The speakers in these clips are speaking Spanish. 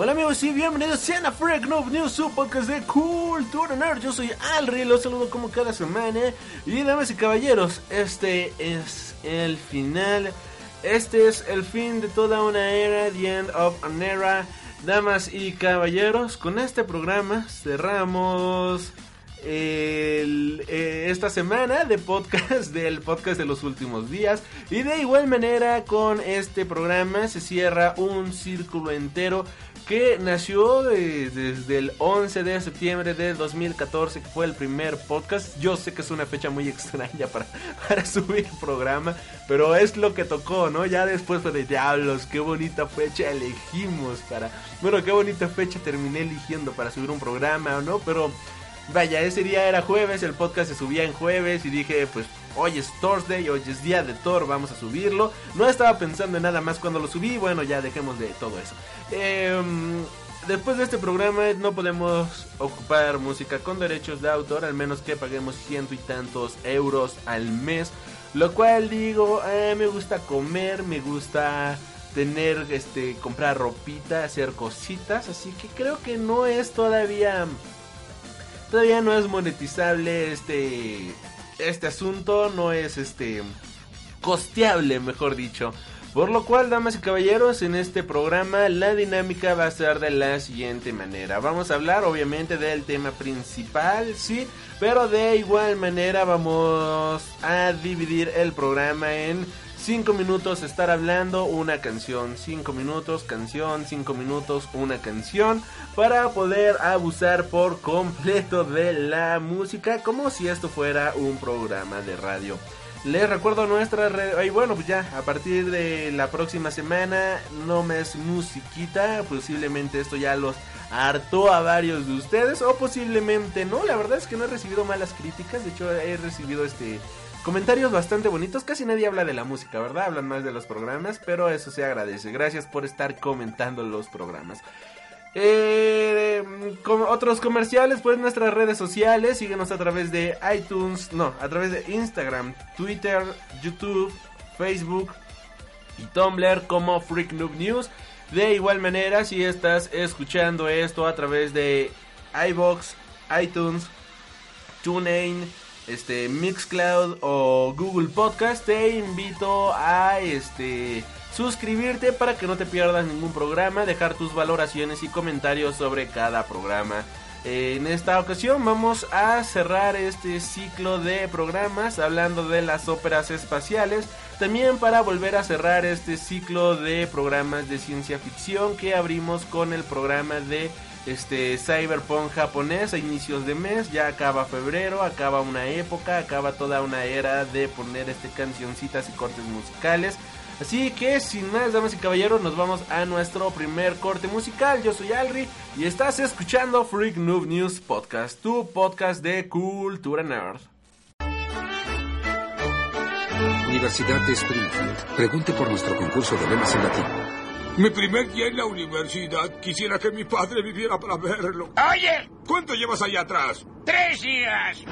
Hola amigos y bienvenidos sean a Freak Noob News, su podcast de Cultura Nerd. Yo soy Alri, los saludo como cada semana. Y damas y caballeros, este es el final. Este es el fin de toda una era, the end of an era. Damas y caballeros, con este programa cerramos el, eh, esta semana de podcast del podcast de los últimos días. Y de igual manera con este programa se cierra un círculo entero que nació de- desde el 11 de septiembre del 2014 que fue el primer podcast. Yo sé que es una fecha muy extraña para, subir programa pero es lo que tocó no ya después fue de diablos qué bonita fecha elegimos para bueno qué bonita fecha terminé eligiendo para subir un programa no pero Vaya, ese día era jueves, el podcast se subía en jueves y dije, pues hoy es Thursday, hoy es día de Thor, vamos a subirlo. No estaba pensando en nada más cuando lo subí, bueno, ya dejemos de todo eso. Em, después de este programa no podemos ocupar música con derechos de autor, al menos que paguemos ciento y tantos euros al mes. Lo cual digo, eh, me gusta comer, me gusta tener, este, comprar ropita, hacer cositas, así que creo que no es todavía todavía no es monetizable este este asunto no es este costeable mejor dicho. Por lo cual damas y caballeros en este programa la dinámica va a ser de la siguiente manera. Vamos a hablar obviamente del tema principal sí pero de igual manera vamos a dividir el programa en 5 minutos estar hablando una canción, 5 minutos canción, 5 minutos una canción para poder abusar por completo de la música como si esto fuera un programa de radio. Les recuerdo nuestra red, y bueno, pues ya, a partir de la próxima semana, no más musiquita, posiblemente esto ya los hartó a varios de ustedes, o posiblemente no, la verdad es que no he recibido malas críticas, de hecho he recibido este comentarios bastante bonitos. Casi nadie habla de la música, ¿verdad? Hablan más de los programas, pero eso se agradece. Gracias por estar comentando los programas. Eh, com- otros comerciales, pues nuestras redes sociales, síguenos a través de iTunes, no, a través de Instagram, Twitter, YouTube, Facebook y Tumblr como Freak Noob News. De igual manera, si estás escuchando esto a través de iBox, iTunes, TuneIn, este Mixcloud o Google Podcast, te invito a este suscribirte para que no te pierdas ningún programa, dejar tus valoraciones y comentarios sobre cada programa. En esta ocasión vamos a cerrar este ciclo de programas hablando de las óperas espaciales, también para volver a cerrar este ciclo de programas de ciencia ficción que abrimos con el programa de este Cyberpunk japonés a inicios de mes, ya acaba febrero, acaba una época, acaba toda una era de poner este cancioncitas y cortes musicales. Así que sin más, damas y caballeros, nos vamos a nuestro primer corte musical. Yo soy Alri y estás escuchando Freak Noob News Podcast, tu podcast de cultura nerd. Universidad de Springfield. Pregunte por nuestro concurso de lemas en latín. Mi primer día en la universidad. Quisiera que mi padre viviera para verlo. ¡Oye! ¿Cuánto llevas allá atrás? ¡Tres días!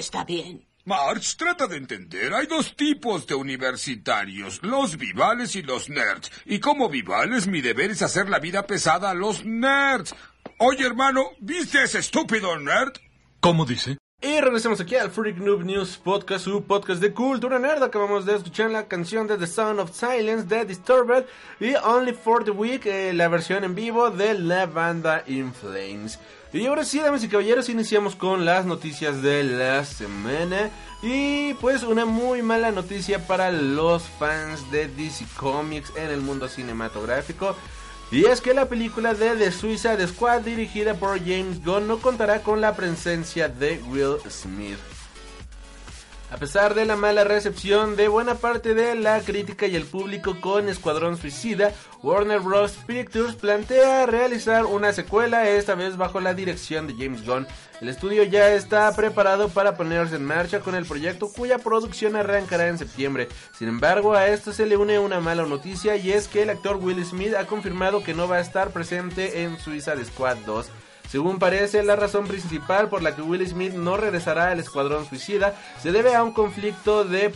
Está bien. March, trata de entender. Hay dos tipos de universitarios, los vivales y los nerds. Y como vivales, mi deber es hacer la vida pesada a los nerds. Oye, hermano, ¿viste ese estúpido nerd? ¿Cómo dice? Y regresamos aquí al Freak Noob News Podcast, su podcast de cultura nerd. Acabamos de escuchar la canción de The Sound of Silence de Disturbed y Only for the Week, eh, la versión en vivo de la banda In Flames. Y ahora sí, damas y caballeros, iniciamos con las noticias de la semana. Y pues una muy mala noticia para los fans de DC Comics en el mundo cinematográfico. Y es que la película de The Suicide Squad dirigida por James Gunn no contará con la presencia de Will Smith. A pesar de la mala recepción de buena parte de la crítica y el público con Escuadrón Suicida, Warner Bros. Pictures plantea realizar una secuela, esta vez bajo la dirección de James Gunn. El estudio ya está preparado para ponerse en marcha con el proyecto cuya producción arrancará en septiembre. Sin embargo, a esto se le une una mala noticia y es que el actor Will Smith ha confirmado que no va a estar presente en Suicide Squad 2. Según parece, la razón principal por la que Will Smith no regresará al Escuadrón Suicida se debe a un conflicto de,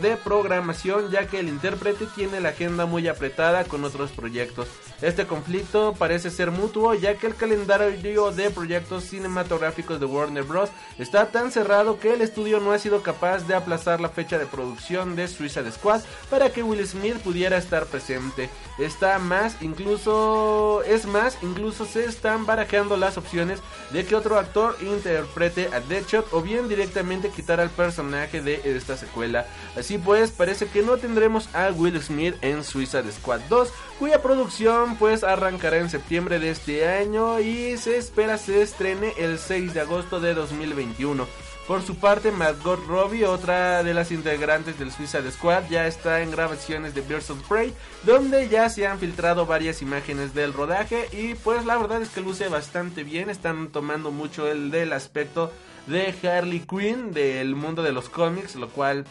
de programación ya que el intérprete tiene la agenda muy apretada con otros proyectos. Este conflicto parece ser mutuo ya que el calendario de proyectos cinematográficos de Warner Bros. está tan cerrado que el estudio no ha sido capaz de aplazar la fecha de producción de Suicide Squad para que Will Smith pudiera estar presente. Está más, incluso, es más, incluso se están barajando las opciones de que otro actor interprete a Deadshot o bien directamente quitar al personaje de esta secuela. Así pues, parece que no tendremos a Will Smith en Suicide Squad 2, cuya producción pues arrancará en septiembre de este año y se espera se estrene el 6 de agosto de 2021. Por su parte, Margot Robbie, otra de las integrantes del Suicide Squad, ya está en grabaciones de Birds of Prey, donde ya se han filtrado varias imágenes del rodaje y pues la verdad es que luce bastante bien, están tomando mucho el del aspecto de Harley Quinn del mundo de los cómics, lo cual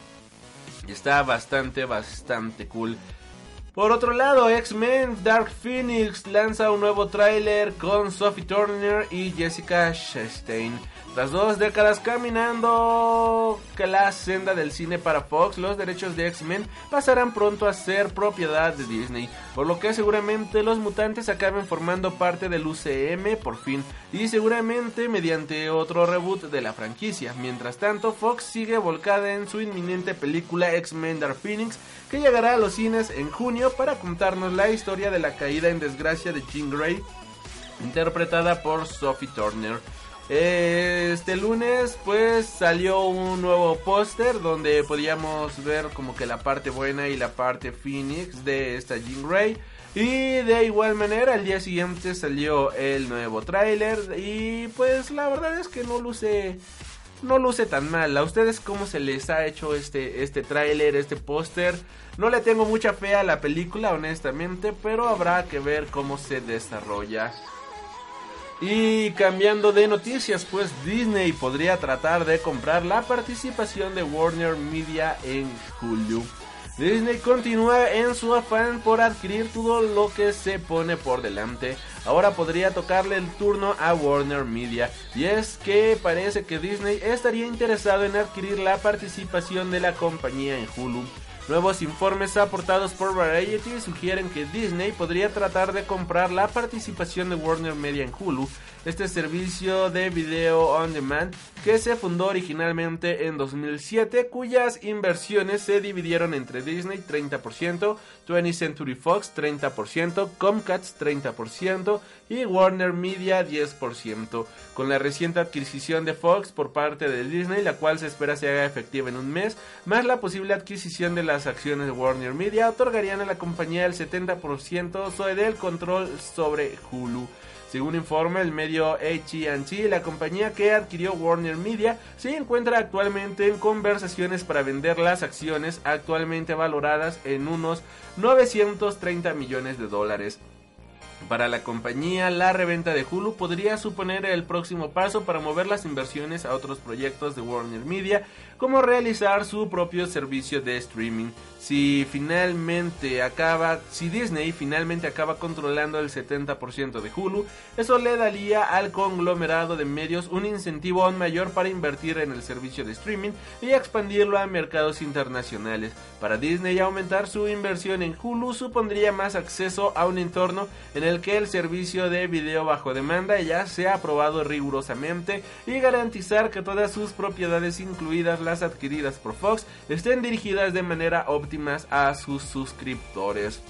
está bastante, bastante cool. Por otro lado, X-Men Dark Phoenix lanza un nuevo tráiler con Sophie Turner y Jessica Chastain. Tras dos décadas caminando que la senda del cine para Fox, los derechos de X-Men pasarán pronto a ser propiedad de Disney, por lo que seguramente los mutantes acaben formando parte del UCM por fin, y seguramente mediante otro reboot de la franquicia. Mientras tanto, Fox sigue volcada en su inminente película X-Men Dark Phoenix, que llegará a los cines en junio para contarnos la historia de la caída en desgracia de Jean Grey, interpretada por Sophie Turner. Este lunes pues salió un nuevo póster donde podíamos ver como que la parte buena y la parte Phoenix de esta Jean Grey. Y de igual manera al día siguiente salió el nuevo tráiler y pues la verdad es que no luce no luce tan mal. ¿A ustedes cómo se les ha hecho este este tráiler, este póster? No le tengo mucha fe a la película honestamente, pero habrá que ver cómo se desarrolla. Y cambiando de noticias, pues Disney podría tratar de comprar la participación de Warner Media en Hulu. Disney continúa en su afán por adquirir todo lo que se pone por delante. Ahora podría tocarle el turno a Warner Media. Y es que parece que Disney estaría interesado en adquirir la participación de la compañía en Hulu. Nuevos informes aportados por Variety sugieren que Disney podría tratar de comprar la participación de Warner Media en Hulu, este servicio de video on demand que se fundó originalmente en 2007, cuyas inversiones se dividieron entre Disney 30%, 20th Century Fox 30%, Comcast 30% y Warner Media 10%, con la reciente adquisición de Fox por parte de Disney, la cual se espera se haga efectiva en un mes, más la posible adquisición de las acciones de Warner Media, otorgarían a la compañía el 70% del control sobre Hulu. Según informa el medio AT&T, la compañía que adquirió Warner Media se encuentra actualmente en conversaciones para vender las acciones actualmente valoradas en unos 930 millones de dólares. Para la compañía, la reventa de Hulu podría suponer el próximo paso para mover las inversiones a otros proyectos de Warner Media, como realizar su propio servicio de streaming. Si finalmente acaba, si Disney finalmente acaba controlando el 70% de Hulu, eso le daría al conglomerado de medios un incentivo aún mayor para invertir en el servicio de streaming y expandirlo a mercados internacionales. Para Disney aumentar su inversión en Hulu supondría más acceso a un entorno en el que el servicio de video bajo demanda ya sea aprobado rigurosamente y garantizar que todas sus propiedades incluidas las adquiridas por Fox estén dirigidas de manera óptima a sus suscriptores.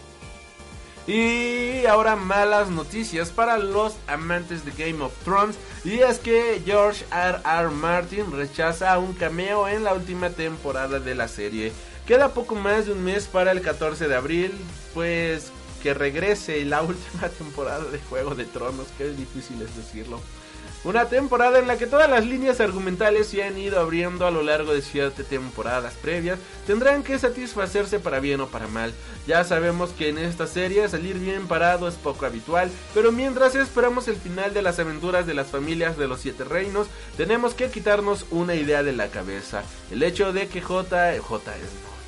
Y ahora malas noticias para los amantes de Game of Thrones. Y es que George R. R. Martin rechaza un cameo en la última temporada de la serie. Queda poco más de un mes para el 14 de abril. Pues que regrese la última temporada de Juego de Tronos. Que difícil es decirlo. Una temporada en la que todas las líneas argumentales se han ido abriendo a lo largo de siete temporadas previas tendrán que satisfacerse para bien o para mal. Ya sabemos que en esta serie salir bien parado es poco habitual, pero mientras esperamos el final de las aventuras de las familias de los siete reinos, tenemos que quitarnos una idea de la cabeza. El hecho de que J... J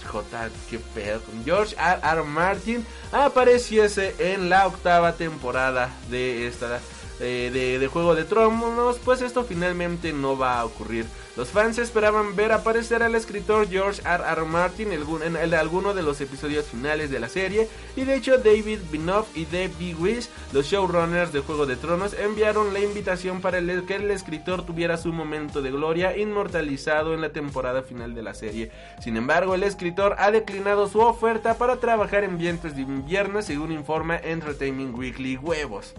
J, que pedo, George R. R. Martin apareciese en la octava temporada de esta eh, de, Juego de Tronos, pues esto finalmente no va a ocurrir. Los fans esperaban ver aparecer al escritor George R. R. Martin en, alguno de los episodios finales de la serie, y de hecho David Binoff y Dave Wish, los showrunners de Juego de Tronos, enviaron la invitación para que el escritor tuviera su momento de gloria inmortalizado en la temporada final de la serie. Sin embargo, el escritor ha declinado su oferta para trabajar en vientos de invierno, según informa Entertainment Weekly Huevos.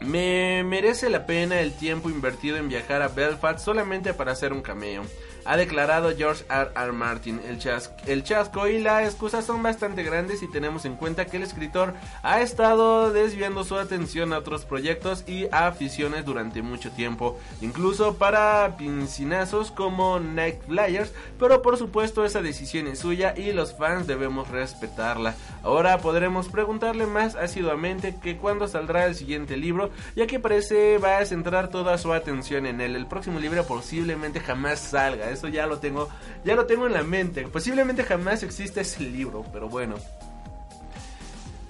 Me merece la pena el tiempo invertido en viajar a Belfast solamente para hacer un cameo. Ha declarado George R. R. Martin. El, chas el chasco y la excusa son bastante grandes si tenemos en cuenta que el escritor ha estado desviando su atención a otros proyectos y aficiones durante mucho tiempo, incluso para pincinazos como Night Flyers, pero por supuesto esa decisión es suya y los fans debemos respetarla. Ahora podremos preguntarle más asiduamente que cuándo saldrá el siguiente libro, ya que parece va a centrar toda su atención en él. El próximo libro posiblemente jamás salga eso ya lo tengo, ya lo tengo en la mente. Posiblemente jamás exista ese libro, pero bueno.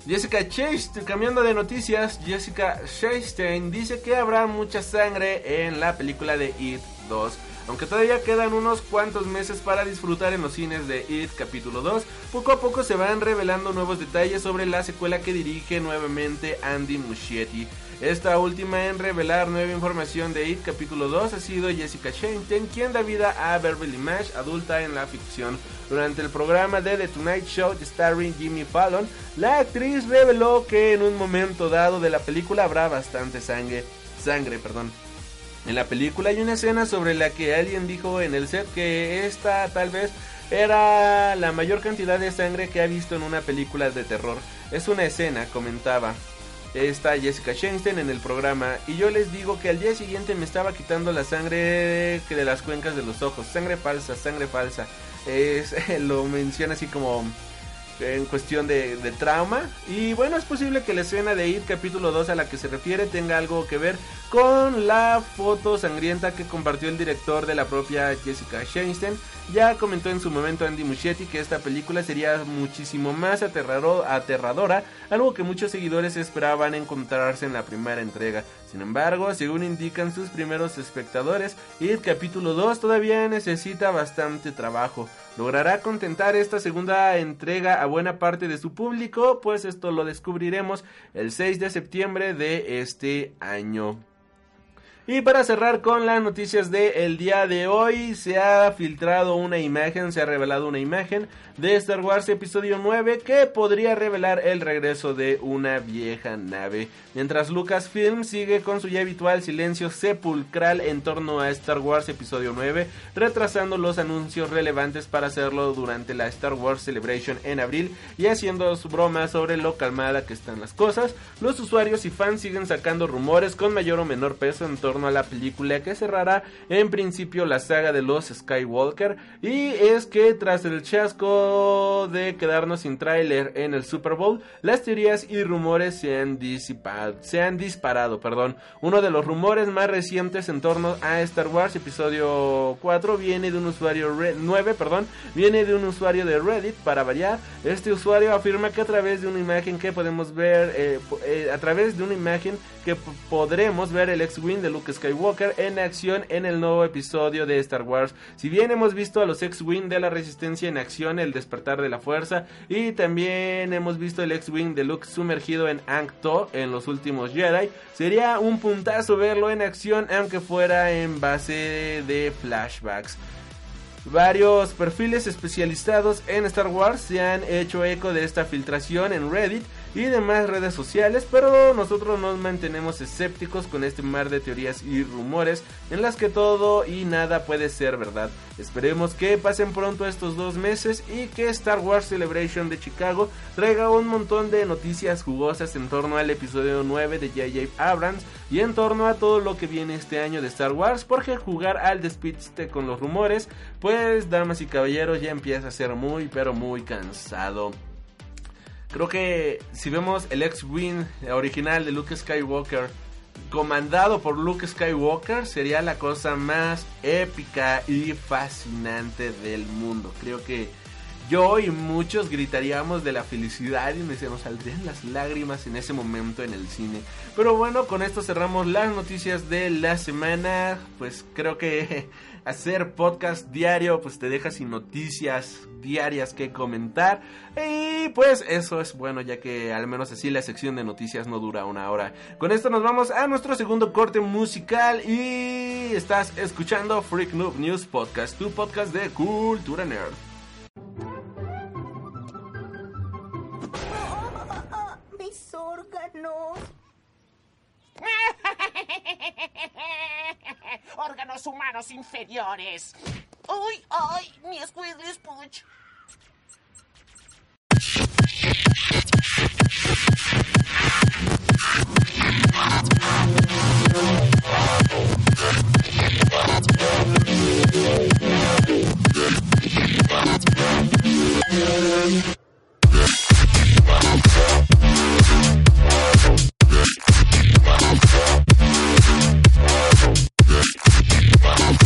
Jessica Chastain, cambiando de noticias, Jessica Chastain dice que habrá mucha sangre en la película de It 2. Aunque todavía quedan unos cuantos meses para disfrutar en los cines de It capítulo 2, poco a poco se van revelando nuevos detalles sobre la secuela que dirige nuevamente Andy Muschietti. Esta última en revelar nueva información de It capítulo 2 ha sido Jessica Chastain, quien da vida a Beverly Mash, adulta en la ficción. Durante el programa de The Tonight Show starring Jimmy Fallon, la actriz reveló que en un momento dado de la película habrá bastante sangre, sangre, perdón. En la película hay una escena sobre la que alguien dijo en el set que esta tal vez era la mayor cantidad de sangre que ha visto en una película de terror. Es una escena, comentaba. Está Jessica Chastain en el programa y yo les digo que al día siguiente me estaba quitando la sangre de las cuencas de los ojos. Sangre falsa, sangre falsa. Es, lo menciona así como en cuestión de, trauma. Y bueno, es posible que la escena de It capítulo 2 a la que se refiere tenga algo que ver con la foto sangrienta que compartió el director de la propia Jessica Chastain. Ya comentó en su momento Andy Muschietti que esta película sería muchísimo más aterrado, aterradora, algo que muchos seguidores esperaban encontrarse en la primera entrega. Sin embargo, según indican sus primeros espectadores, It capítulo 2 todavía necesita bastante trabajo. ¿Logrará contentar esta segunda entrega a buena parte de su público? Pues esto lo descubriremos el 6 de septiembre de este año. Y para cerrar con las noticias del día de hoy, se ha filtrado una imagen, se ha revelado una imagen de Star Wars Episodio 9 que podría revelar el regreso de una vieja nave. Mientras Lucasfilm sigue con su ya habitual silencio sepulcral en torno a Star Wars Episodio 9, retrasando los anuncios relevantes para hacerlo durante la Star Wars Celebration en abril y haciendo su broma sobre lo calmada que están las cosas, los usuarios y fans siguen sacando rumores con mayor o menor peso en torno a la película que cerrará en principio la saga de los Skywalker y es que tras el chasco de quedarnos sin tráiler en el Super Bowl, las teorías y rumores se han disipado, se han disparado, perdón. Uno de los rumores más recientes en torno a Star Wars episodio 4 viene de un usuario 9, perdón, viene de un usuario de Reddit para variar. Este usuario afirma que a través de una imagen que podemos ver eh, eh, a través de una imagen que podremos ver el X-Wing de Luke Skywalker en acción en el nuevo episodio de Star Wars. Si bien hemos visto a los X-Wing de la Resistencia en acción, el despertar de la fuerza, y también hemos visto el X-Wing de Luke sumergido en Ankh-To en los últimos Jedi, sería un puntazo verlo en acción aunque fuera en base de flashbacks. Varios perfiles especializados en Star Wars se han hecho eco de esta filtración en Reddit y demás redes sociales, pero nosotros nos mantenemos escépticos con este mar de teorías y rumores en las que todo y nada puede ser verdad. Esperemos que pasen pronto estos dos meses y que Star Wars Celebration de Chicago traiga un montón de noticias jugosas en torno al episodio 9 de J.J. Abrams y en torno a todo lo que viene este año de Star Wars, porque jugar al despiste con los rumores, pues damas y caballeros ya empieza a ser muy pero muy cansado. Creo que si vemos el X-Wing original de Luke Skywalker comandado por Luke Skywalker sería la cosa más épica y fascinante del mundo. Creo que yo y muchos gritaríamos de la felicidad y se nos saldrían las lágrimas en ese momento en el cine. Pero bueno, con esto cerramos las noticias de la semana. Pues creo que hacer podcast diario pues te deja sin noticias diarias que comentar. Y pues eso es bueno ya que al menos así la sección de noticias no dura una hora. Con esto nos vamos a nuestro segundo corte musical y estás escuchando Freak Noob News Podcast, tu podcast de cultura nerd. Mis órganos. ¡Órganos humanos inferiores! ¡Uy, ay! ¡Mi Squidly Spooch! Thank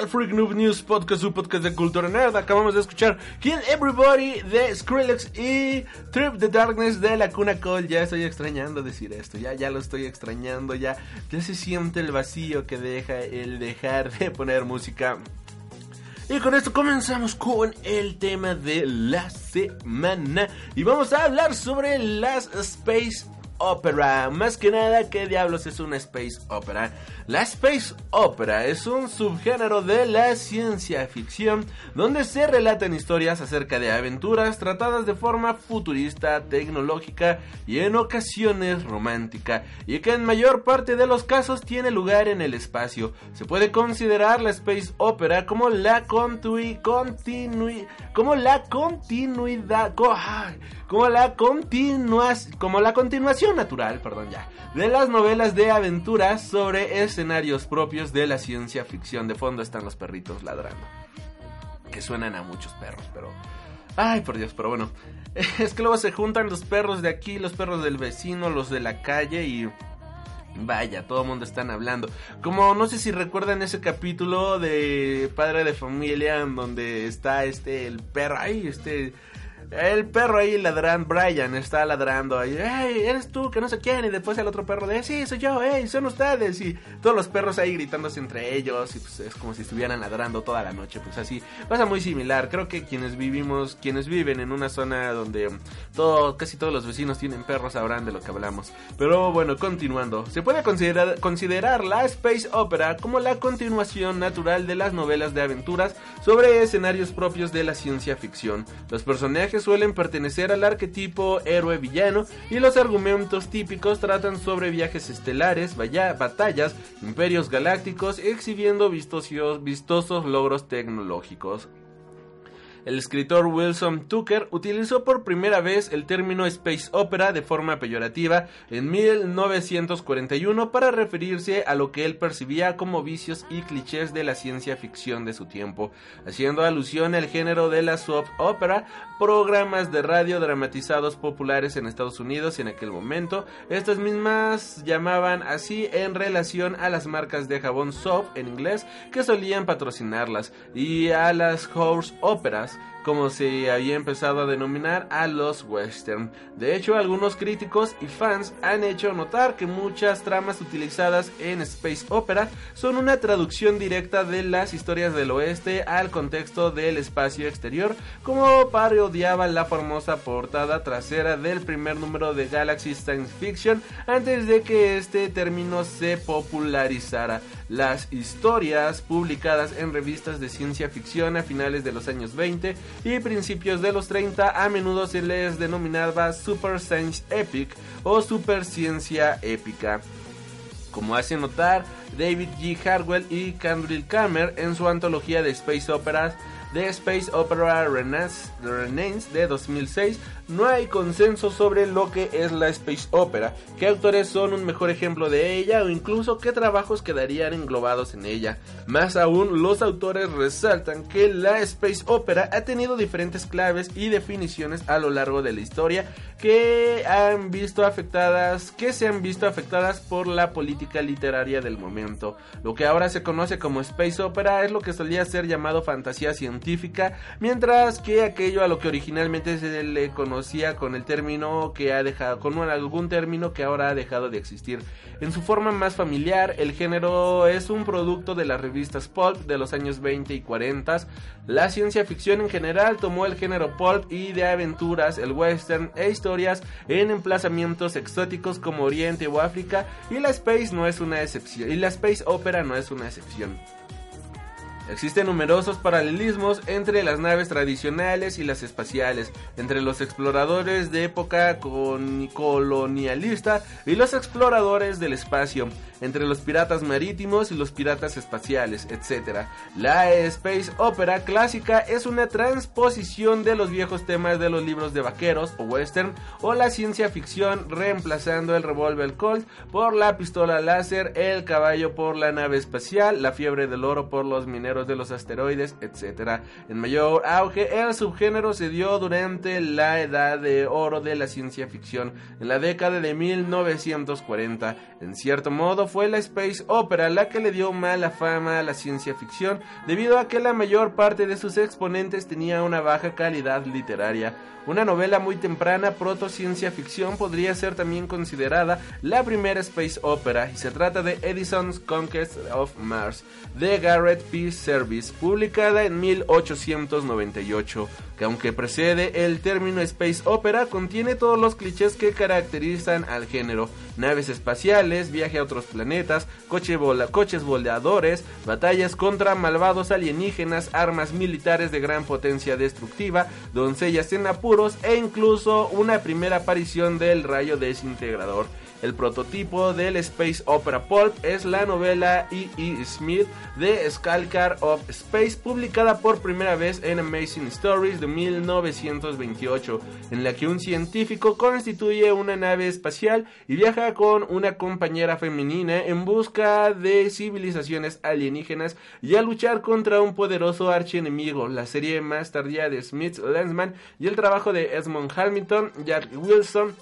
al Freak Noob News Podcast, su podcast de cultura nerd. Acabamos de escuchar Kill Everybody de Skrillex y Trip the Darkness de la Cuna Cole. Ya estoy extrañando decir esto, ya, ya lo estoy extrañando, ya, ya se siente el vacío que deja el dejar de poner música. Y con esto comenzamos con el tema de la semana. Y vamos a hablar sobre las Space Opera. Más que nada, ¿qué diablos es una Space Opera? La Space Opera es un subgénero de la ciencia ficción donde se relatan historias acerca de aventuras tratadas de forma futurista, tecnológica y en ocasiones romántica, y que en mayor parte de los casos tiene lugar en el espacio. Se puede considerar la Space Opera como la continui, como la continuidad, como la continuas, como la continuación natural, perdón ya, de las novelas de aventuras sobre escenarios propios de la ciencia ficción. De fondo están los perritos ladrando, que suenan a muchos perros, pero Ay, por Dios, pero bueno. Es que luego se juntan los perros de aquí, los perros del vecino, los de la calle y... Vaya, todo el mundo están hablando. Como no sé si recuerdan ese capítulo de Padre de Familia en donde está este, el perro, ahí, este... El perro ahí ladrando, Brian está ladrando ahí, eres tú, que no sé quién, y después el otro perro de, sí, soy yo, hey, son ustedes, y todos los perros ahí gritándose entre ellos, y pues es como si estuvieran ladrando toda la noche, pues así, pasa muy similar, creo que quienes vivimos, quienes viven en una zona donde todo, casi todos los vecinos tienen perros sabrán de lo que hablamos, pero bueno, continuando, se puede considerar, considerar la Space Opera como la continuación natural de las novelas de aventuras sobre escenarios propios de la ciencia ficción, los personajes suelen pertenecer al arquetipo héroe-villano y los argumentos típicos tratan sobre viajes estelares, batallas, imperios galácticos, exhibiendo vistosos logros tecnológicos. El escritor Wilson Tucker utilizó por primera vez el término space opera de forma peyorativa en 1941 para referirse a lo que él percibía como vicios y clichés de la ciencia ficción de su tiempo, haciendo alusión al género de la soap opera, programas de radio dramatizados populares en Estados Unidos en aquel momento. Estas mismas llamaban así en relación a las marcas de jabón soap en inglés que solían patrocinarlas y a las horse operas como se había empezado a denominar a los western. De hecho, algunos críticos y fans han hecho notar que muchas tramas utilizadas en Space Opera son una traducción directa de las historias del oeste al contexto del espacio exterior, como parodiaba la famosa portada trasera del primer número de Galaxy Science Fiction antes de que este término se popularizara. Las historias publicadas en revistas de ciencia ficción a finales de los años 20 y principios de los 30 a menudo se les denominaba Super Science Epic o Super Ciencia Épica. Como hace notar David G. Harwell y Candrill Kammer en su antología de Space Operas de Space Opera Renaissance de 2006, no hay consenso sobre lo que es la Space Opera, qué autores son un mejor ejemplo de ella o incluso qué trabajos quedarían englobados en ella. Más aún, los autores resaltan que la Space Opera ha tenido diferentes claves y definiciones a lo largo de la historia que han visto afectadas, que se han visto afectadas por la política literaria del momento. Lo que ahora se conoce como Space Opera es lo que solía ser llamado fantasía científica, mientras que aquello a lo que originalmente se le con el término que ha dejado, con algún término que ahora ha dejado de existir. En su forma más familiar, el género es un producto de las revistas pulp de los años 20 y 40. La ciencia ficción en general tomó el género pulp y de aventuras, el western e historias en emplazamientos exóticos como Oriente o África y la space no es una excepción y la space opera no es una excepción. Existen numerosos paralelismos entre las naves tradicionales y las espaciales, entre los exploradores de época colonialista y los exploradores del espacio, entre los piratas marítimos y los piratas espaciales, etc. La Space Opera clásica es una transposición de los viejos temas de los libros de vaqueros o western o la ciencia ficción reemplazando el revólver Colt por la pistola láser, el caballo por la nave espacial, la fiebre del oro por los marineros de los asteroides, etc. En mayor auge, el subgénero se dio durante la edad de oro de la ciencia ficción, en la década de 1940. En cierto modo, fue la space opera la que le dio mala fama a la ciencia ficción, debido a que la mayor parte de sus exponentes tenía una baja calidad literaria. Una novela muy temprana, proto ciencia ficción, podría ser también considerada la primera space opera, y se trata de Edison's Conquest of Mars, de Garrett P. Service, publicada en 1898, que aunque precede el término space opera, contiene todos los clichés que caracterizan al género, naves espaciales, viaje a otros planetas, vola- coches voladores, batallas contra malvados alienígenas, armas militares de gran potencia destructiva, doncellas en apuros e incluso una primera aparición del rayo desintegrador. El prototipo del Space Opera Pulp es la novela E. E. Smith de Skalkar of Space, publicada por primera vez en Amazing Stories de 1928, en la que un científico constituye una nave espacial y viaja con una compañera femenina en busca de civilizaciones alienígenas y a luchar contra un poderoso archienemigo. La serie más tardía de Smith Lensman y el trabajo de Esmond Hamilton, Jack Wilson,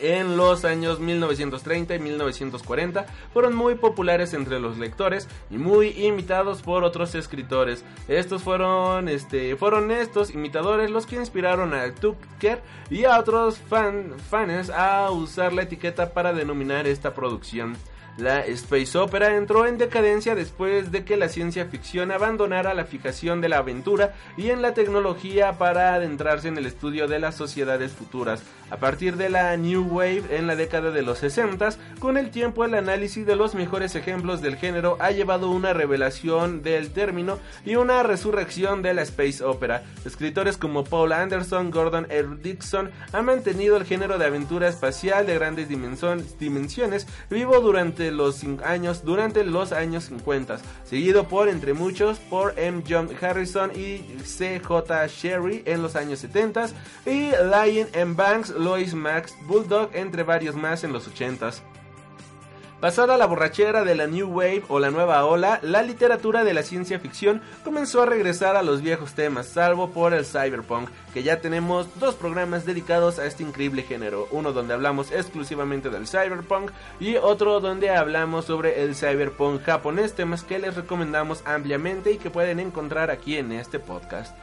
en los años 1930 y 1940 fueron muy populares entre los lectores y muy imitados por otros escritores. Estos fueron, este, fueron estos imitadores los que inspiraron a Tucker y a otros fan, fans a usar la etiqueta para denominar esta producción. La space opera entró en decadencia después de que la ciencia ficción abandonara la fijación de la aventura y en la tecnología para adentrarse en el estudio de las sociedades futuras. A partir de la New Wave en la década de los 60, con el tiempo el análisis de los mejores ejemplos del género ha llevado una revelación del término y una resurrección de la space opera. Escritores como Paul Anderson, Gordon R. Dixon han mantenido el género de aventura espacial de grandes dimensiones vivo durante los años durante los años 50, seguido por entre muchos por M. John Harrison y C. J. Sherry en los años 70 y Lion M. Banks, Lois Max Bulldog entre varios más en los 80s. Pasada la borrachera de la New Wave o la nueva ola, la literatura de la ciencia ficción comenzó a regresar a los viejos temas, salvo por el cyberpunk, que ya tenemos dos programas dedicados a este increíble género, uno donde hablamos exclusivamente del cyberpunk y otro donde hablamos sobre el cyberpunk japonés, temas que les recomendamos ampliamente y que pueden encontrar aquí en este podcast.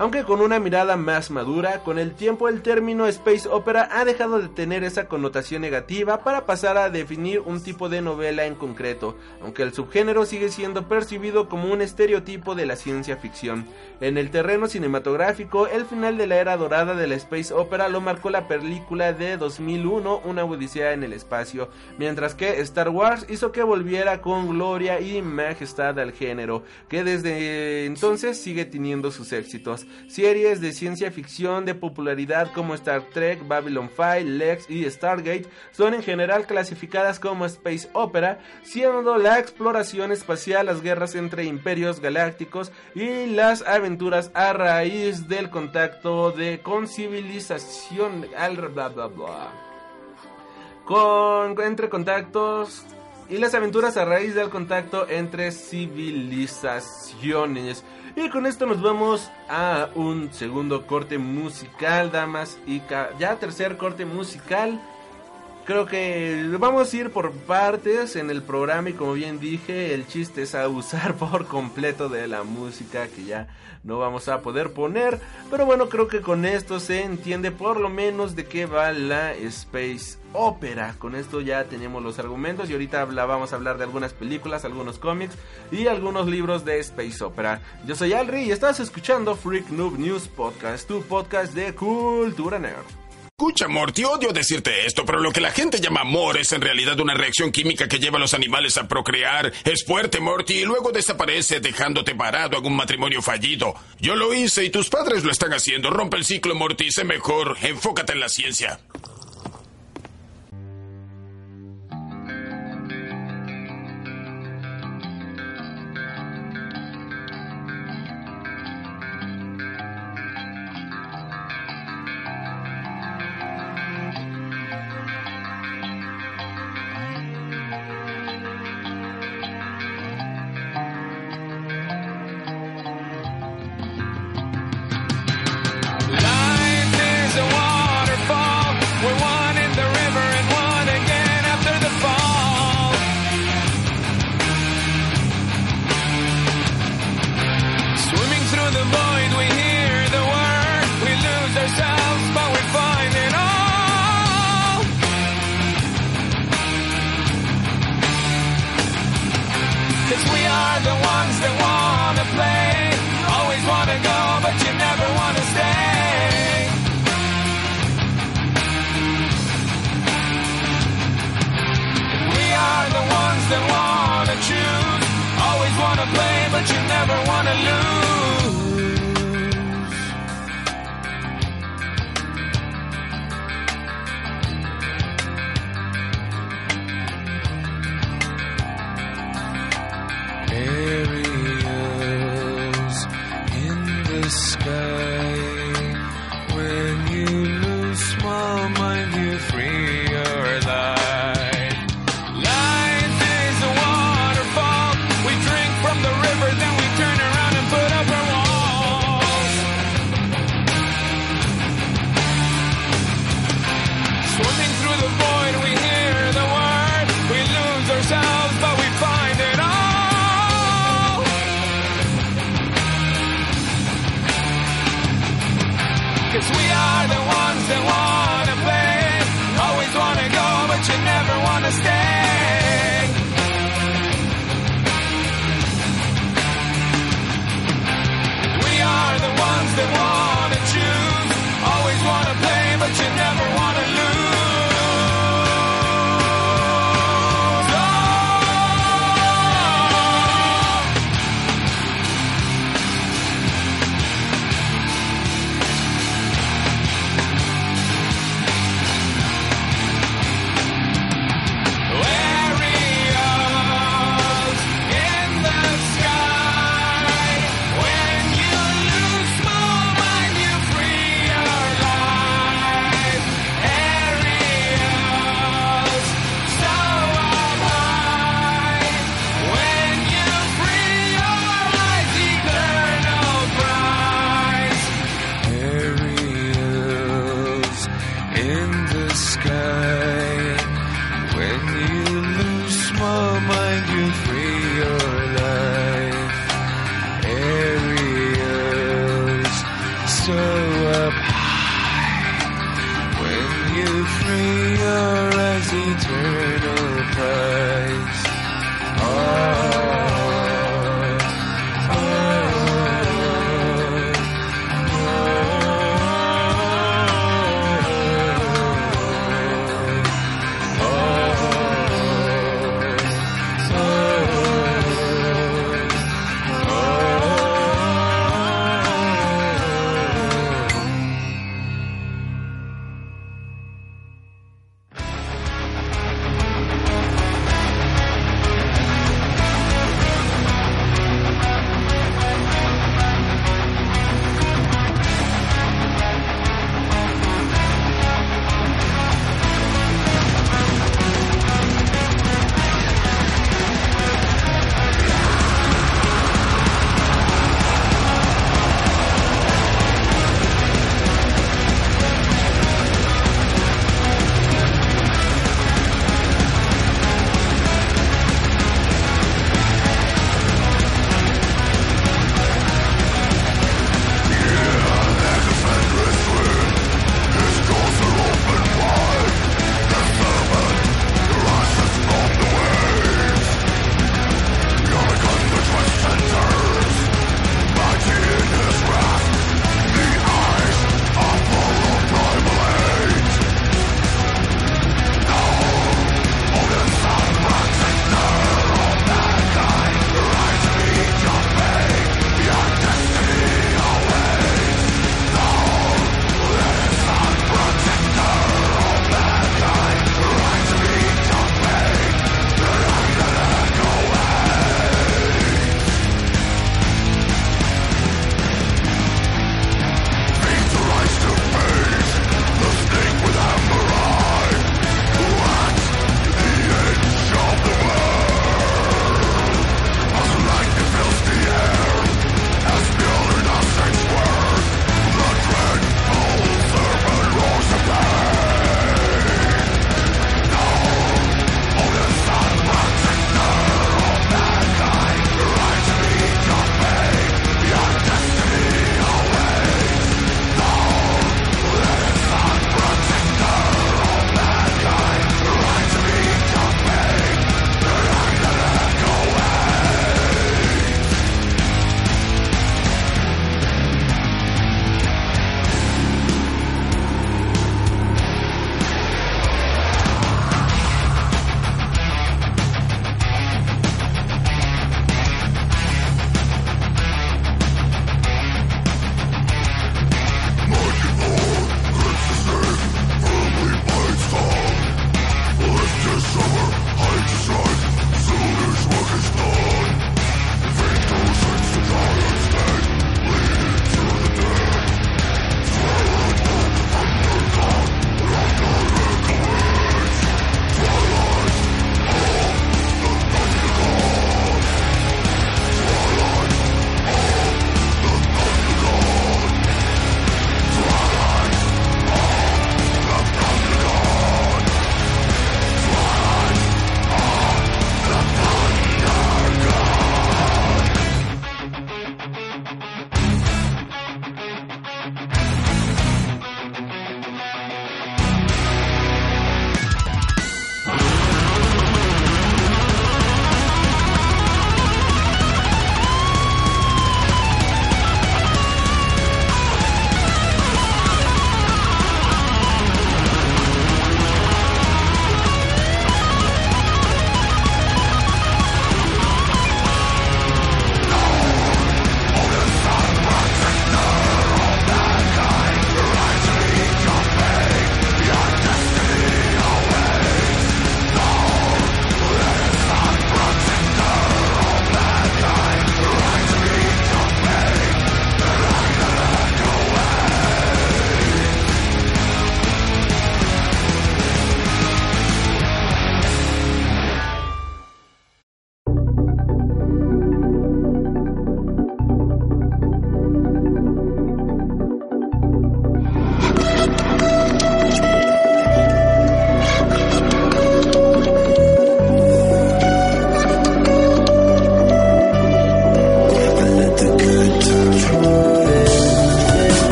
Aunque con una mirada más madura, con el tiempo el término space opera ha dejado de tener esa connotación negativa para pasar a definir un tipo de novela en concreto, aunque el subgénero sigue siendo percibido como un estereotipo de la ciencia ficción. En el terreno cinematográfico, el final de la era dorada de la space opera lo marcó la película de 2001, Una odisea en el espacio, mientras que Star Wars hizo que volviera con gloria y majestad al género, que desde entonces sigue teniendo sus éxitos. Series de ciencia ficción de popularidad como Star Trek, Babylon 5, Lex y Stargate son en general clasificadas como space opera, siendo la exploración espacial, las guerras entre imperios galácticos y las aventuras a raíz del contacto de con civilización al con entre contactos y las aventuras a raíz del contacto entre civilizaciones. Y con esto nos vamos a un segundo corte musical, damas y ya tercer corte musical. Creo que vamos a ir por partes en el programa y como bien dije, el chiste es abusar por completo de la música que ya no vamos a poder poner. Pero bueno, creo que con esto se entiende por lo menos de qué va la Space Opera. Con esto ya tenemos los argumentos y ahorita vamos a hablar de algunas películas, algunos cómics y algunos libros de Space Opera. Yo soy Alri y estás escuchando Freak Noob News Podcast, tu podcast de cultura nerd. Escucha, Morty, odio decirte esto, pero lo que la gente llama amor es en realidad una reacción química que lleva a los animales a procrear. Es fuerte, Morty, y luego desaparece dejándote parado en un matrimonio fallido. Yo lo hice y tus padres lo están haciendo. Rompe el ciclo, Morty, sé mejor. Enfócate en la ciencia.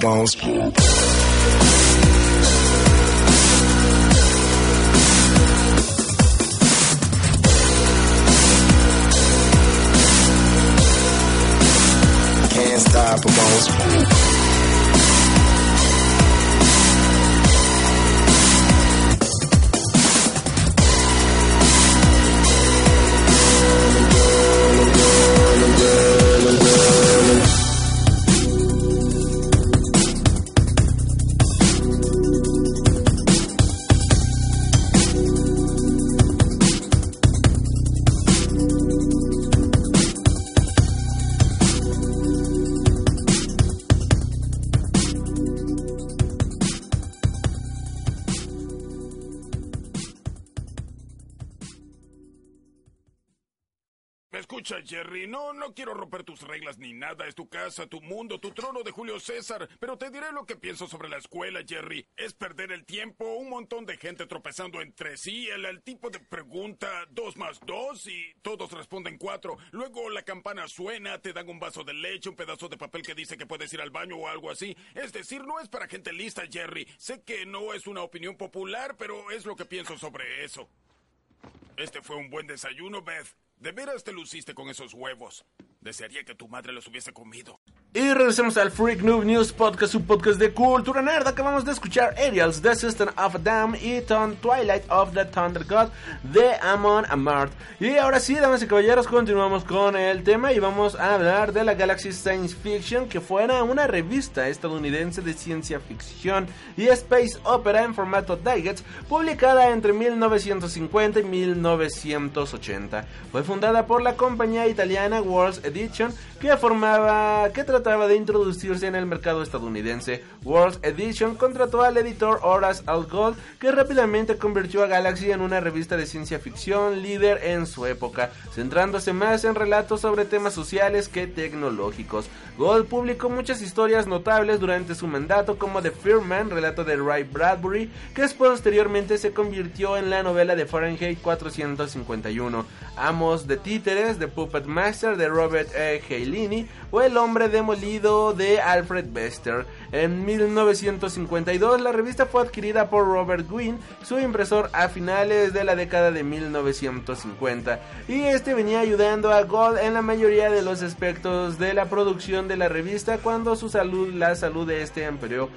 bones. César, pero te diré lo que pienso sobre la escuela, Jerry. Es perder el tiempo, un montón de gente tropezando entre sí, el, el tipo de pregunta dos más dos y todos responden cuatro. Luego la campana suena, te dan un vaso de leche, un pedazo de papel que dice que puedes ir al baño o algo así. Es decir, no es para gente lista, Jerry. Sé que no es una opinión popular, pero es lo que pienso sobre eso. Este fue un buen desayuno, Beth. De veras te luciste con esos huevos. Desearía que tu madre los hubiese comido. Y regresemos al Freak Noob News Podcast, un podcast de cultura nerd. Acabamos de escuchar Ariel's The System of a Dam y Ton Twilight of the Thunder God de Amon Amart. Y ahora sí, damas y caballeros, continuamos con el tema y vamos a hablar de la Galaxy Science Fiction, que fuera una revista estadounidense de ciencia ficción y space opera en formato Digest, publicada entre 1950 y 1980. Fue fundada por la compañía italiana World's Edition, que formaba, que trataba de introducirse en el mercado estadounidense. World Edition contrató al editor Horace Algold, que rápidamente convirtió a Galaxy en una revista de ciencia ficción líder en su época, centrándose más en relatos sobre temas sociales que tecnológicos. Gold publicó muchas historias notables durante su mandato, como The Fearman, relato de Ray Bradbury, que posteriormente se convirtió en la novela de Fahrenheit 451. Amos de Títeres, The Puppet Master de Robert E. Halini o El hombre demolido de Alfred Bester. En 1952 la revista fue adquirida por Robert Gwynne, su impresor a finales de la década de 1950, y este venía ayudando a Gold en la mayoría de los aspectos de la producción de la revista cuando su salud, la salud de este empeoró.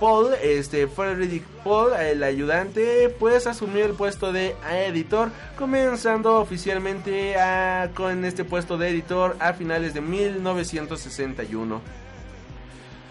Paul, este Frederick Paul, el ayudante, pues asumió el puesto de editor, comenzando oficialmente a- con este puesto de editor a finales de 1961.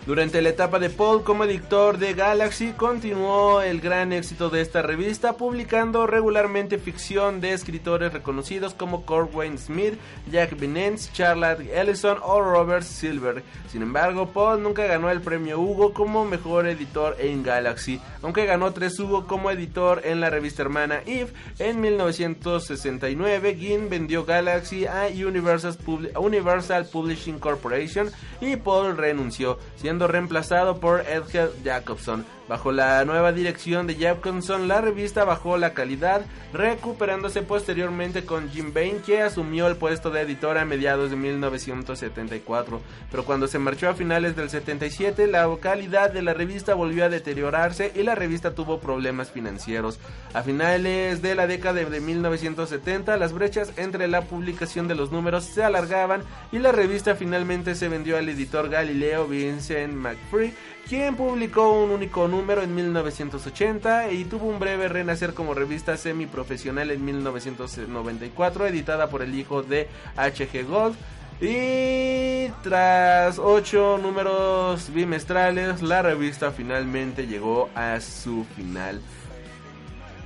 Durante la etapa de Paul como editor de Galaxy, continuó el gran éxito de esta revista, publicando regularmente ficción de escritores reconocidos como Corwin Smith, Jack Vinance, Charlotte Ellison o Robert Silver. Sin embargo, Paul nunca ganó el premio Hugo como mejor editor en Galaxy, aunque ganó tres Hugo como editor en la revista hermana Eve. En 1969, Ginn vendió Galaxy a Universal Publishing Corporation y Paul renunció, siendo reemplazado por Edgar Jacobson. Bajo la nueva dirección de Jacobson, la revista bajó la calidad, recuperándose posteriormente con Jim Bain, que asumió el puesto de editor a mediados de 1974. Pero cuando se marchó a finales del 77, la calidad de la revista volvió a deteriorarse y la revista tuvo problemas financieros. A finales de la década de 1970, las brechas entre la publicación de los números se alargaban y la revista finalmente se vendió al editor Galileo Vincent McFree, quien publicó un único número en 1980 y tuvo un breve renacer como revista semiprofesional en 1994, editada por el hijo de H.G. Gold. Y tras ocho números bimestrales, la revista finalmente llegó a su final.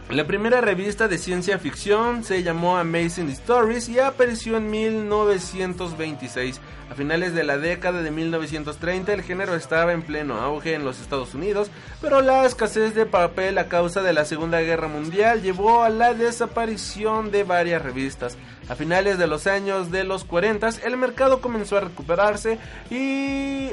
La primera revista de ciencia ficción se llamó Amazing Stories y apareció en 1926. A finales de la década de 1930 el género estaba en pleno auge en los Estados Unidos, pero la escasez de papel a causa de la Segunda Guerra Mundial llevó a la desaparición de varias revistas. A finales de los años de los 40 el mercado comenzó a recuperarse y,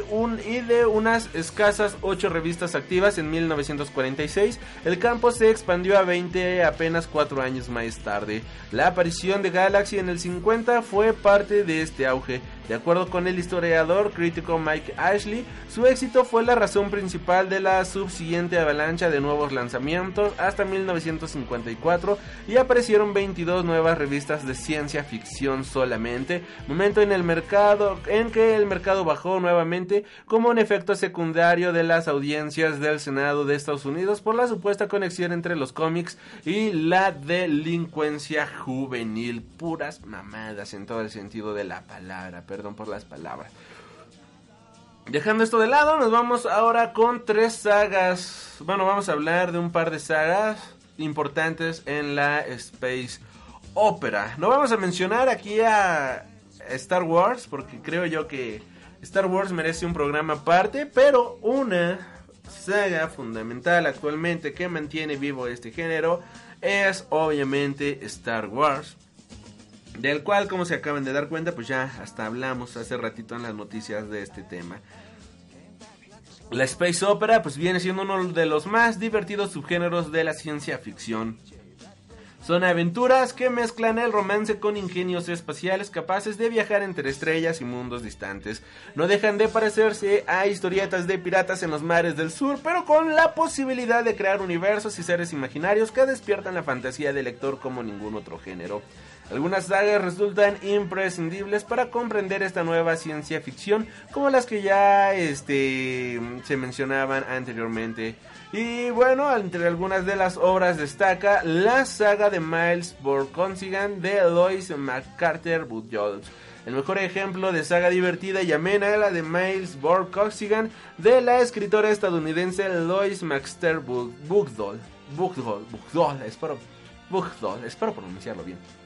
de unas escasas 8 revistas activas en 1946, el campo se expandió a 20 apenas 4 años más tarde. La aparición de Galaxy en el 50 fue parte de este auge. De acuerdo con el historiador crítico Mike Ashley, su éxito fue la razón principal de la subsiguiente avalancha de nuevos lanzamientos hasta 1954 y aparecieron 22 nuevas revistas de ciencia ficción solamente, momento en el mercado en que el mercado bajó nuevamente como un efecto secundario de las audiencias del Senado de Estados Unidos por la supuesta conexión entre los cómics y la delincuencia juvenil, puras mamadas en todo el sentido de la palabra, perdón por las palabras. Dejando esto de lado, nos vamos ahora con tres sagas. Bueno, vamos a hablar de un par de sagas importantes en la Space Opera. No vamos a mencionar aquí a Star Wars, porque creo yo que Star Wars merece un programa aparte, pero una saga fundamental actualmente que mantiene vivo este género es obviamente Star Wars. Del cual, como se acaban de dar cuenta, pues ya hasta hablamos hace ratito en las noticias de este tema. La Space Opera pues viene siendo uno de los más divertidos subgéneros de la ciencia ficción. Son aventuras que mezclan el romance con ingenios espaciales capaces de viajar entre estrellas y mundos distantes. No dejan de parecerse a historietas de piratas en los mares del sur, pero con la posibilidad de crear universos y seres imaginarios que despiertan la fantasía del lector como ningún otro género. Algunas sagas resultan imprescindibles para comprender esta nueva ciencia ficción, como las que ya este, se mencionaban anteriormente. Y bueno, entre algunas de las obras destaca la saga de Miles Borconsigan de Lois McCarter Bujold. El mejor ejemplo de saga divertida y amena es la de Miles Borconsigan de la escritora estadounidense Lois McCarter Bujold. Bujold, Bujold, espero, Bujold, espero pronunciarlo bien.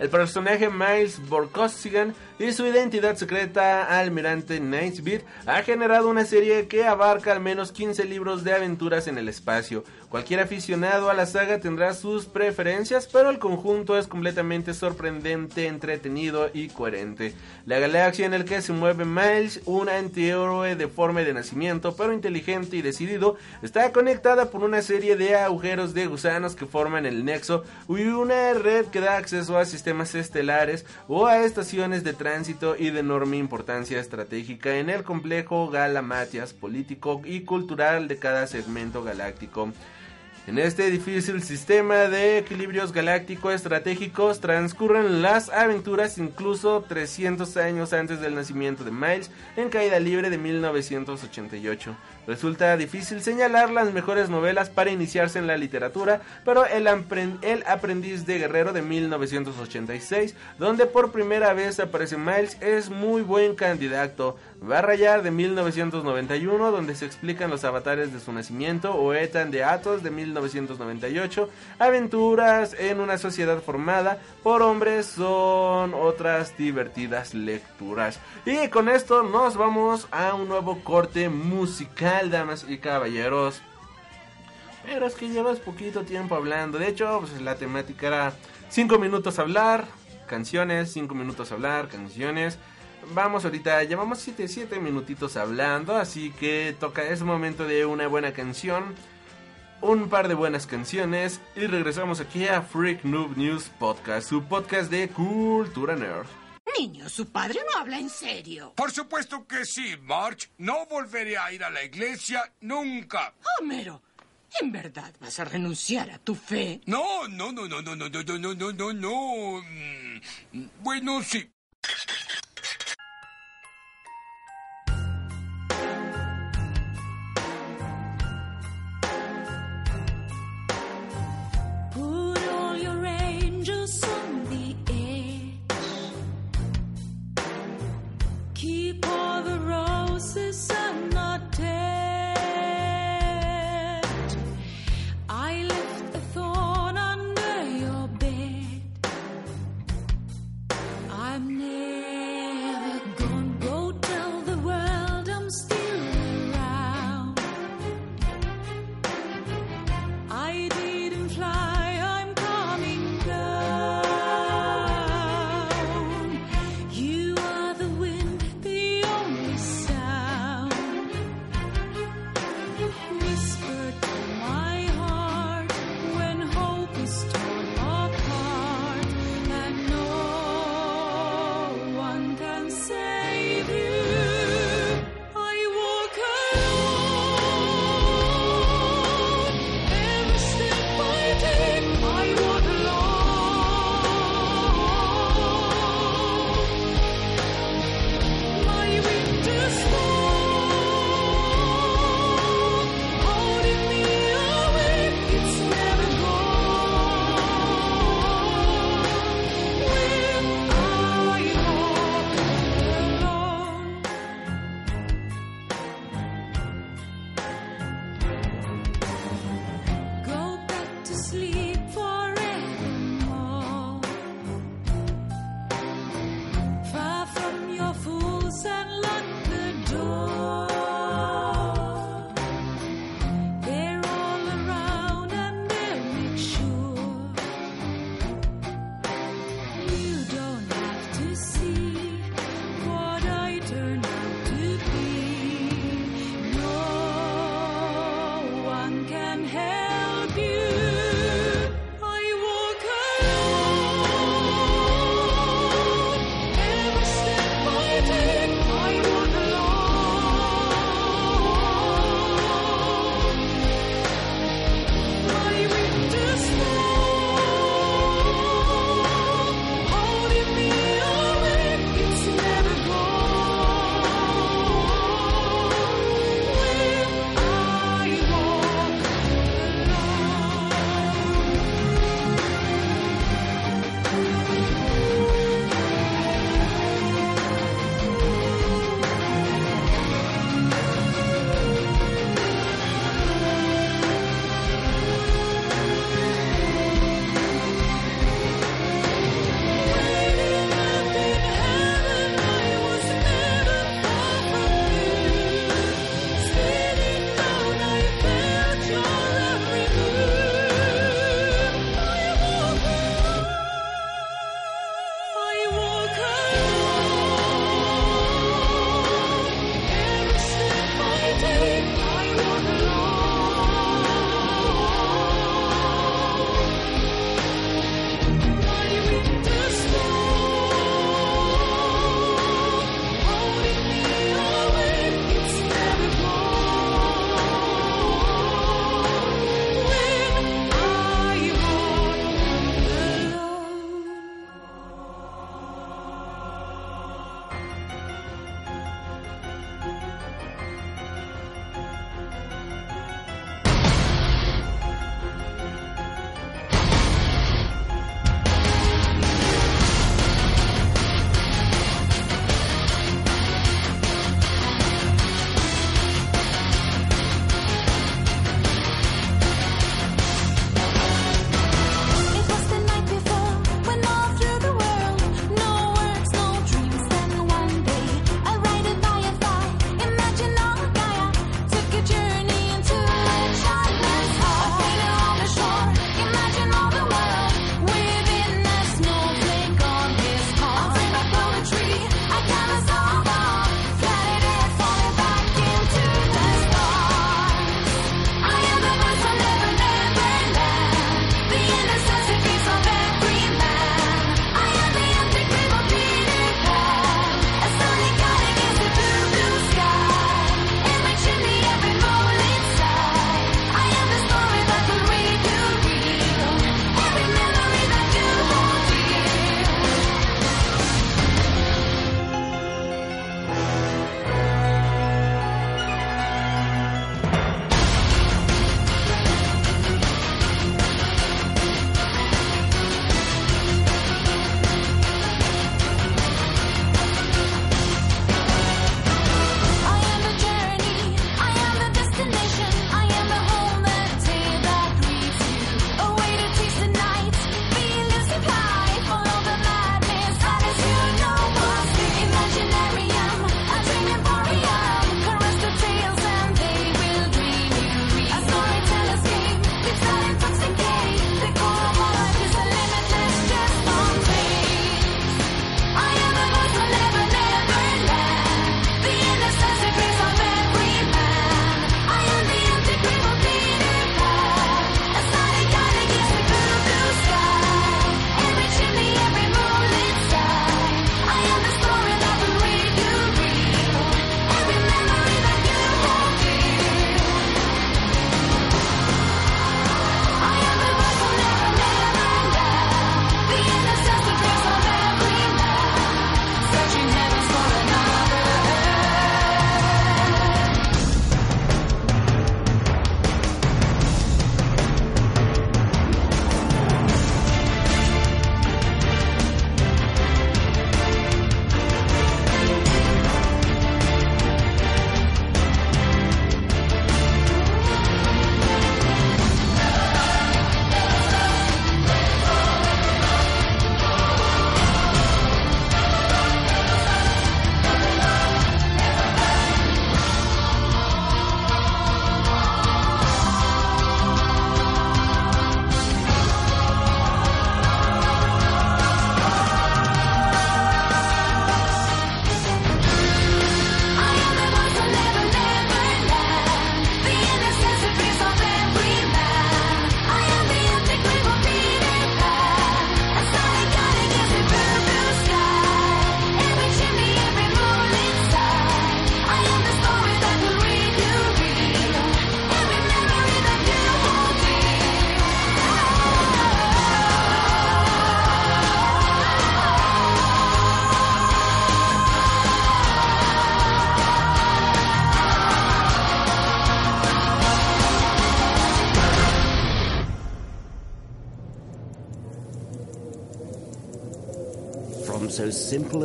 El personaje Miles Borkosigan y su identidad secreta Almirante Nightsbeat ha generado una serie que abarca al menos 15 libros de aventuras en el espacio. Cualquier aficionado a la saga tendrá sus preferencias, pero el conjunto es completamente sorprendente, entretenido y coherente. La galaxia en la que se mueve Miles, un antihéroe deforme de nacimiento, pero inteligente y decidido, está conectada por una serie de agujeros de gusanos que forman el nexo y una red que da acceso a sistemas estelares o a estaciones de tránsito y de enorme importancia estratégica en el complejo galamatias político y cultural de cada segmento galáctico. En este difícil sistema de equilibrios galáctico estratégicos transcurren las aventuras incluso 300 años antes del nacimiento de Miles en Caída Libre de 1988. Resulta difícil señalar las mejores novelas para iniciarse en la literatura, pero el, apren- El aprendiz de guerrero de 1986, donde por primera vez aparece Miles, es muy buen candidato. Va a rayar de 1991, donde se explican los avatares de su nacimiento, o Ethan de Athos de 1998, Aventuras en una sociedad formada por hombres son otras divertidas lecturas. Y con esto nos vamos a un nuevo corte musical, damas y caballeros. Pero es que llevas poquito tiempo hablando. De hecho, pues la temática era 5 minutos hablar, canciones, 5 minutos hablar, canciones. Vamos ahorita, llevamos 7 siete minutitos hablando, así que toca, es momento de una buena canción, un par de buenas canciones y regresamos aquí a Freak Noob News Podcast, su podcast de cultura nerd. Niño, su padre no habla en serio. Por supuesto que sí, March. No volveré a ir a la iglesia nunca. Homero, ¿en verdad vas a renunciar a tu fe? No, no, no, no, no, no, no, no, no, no, no, no. Mm, Bueno, sí. se sabe.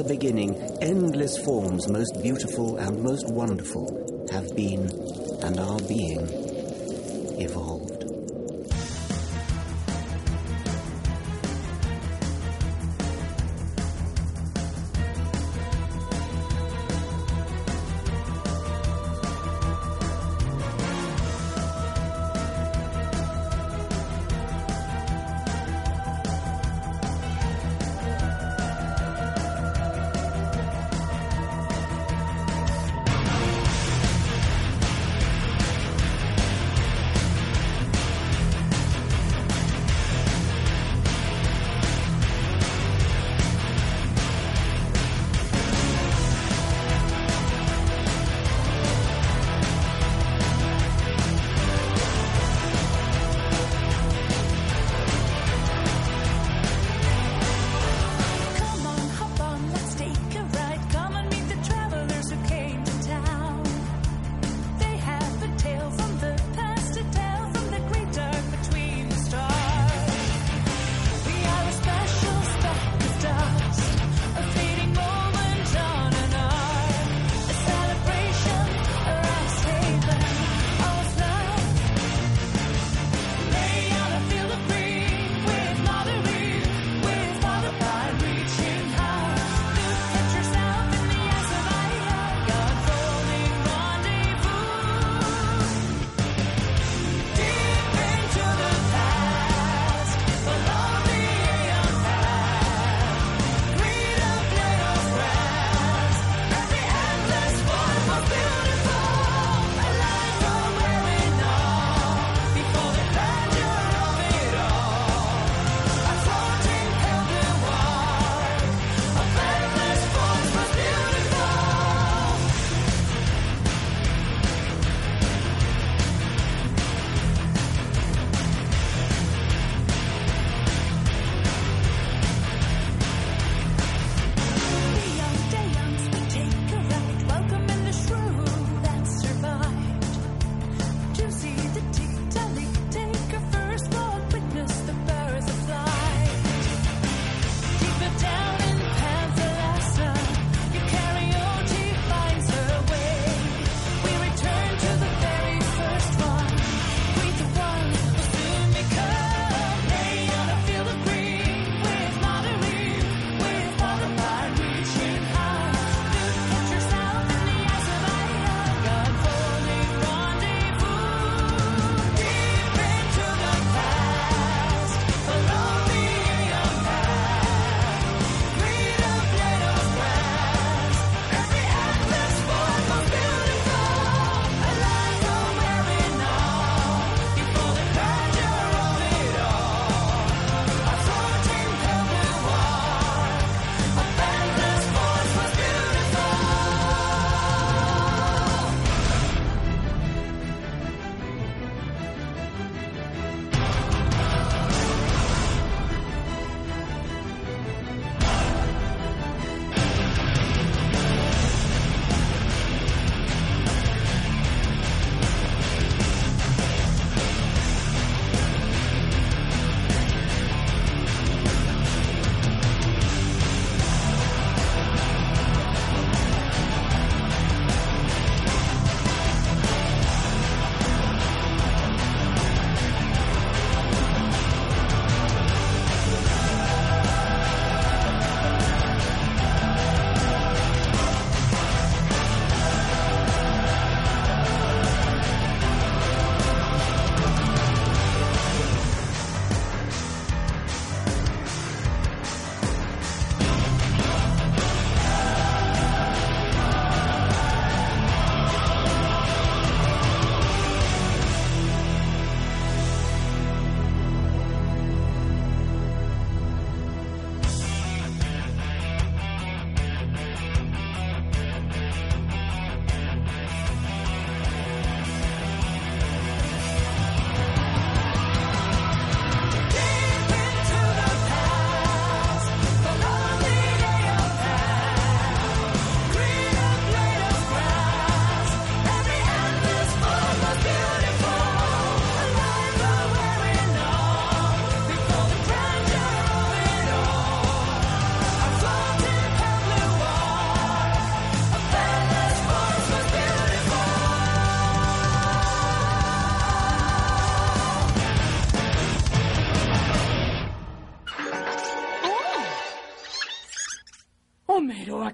Beginning, endless forms, most beautiful and most wonderful,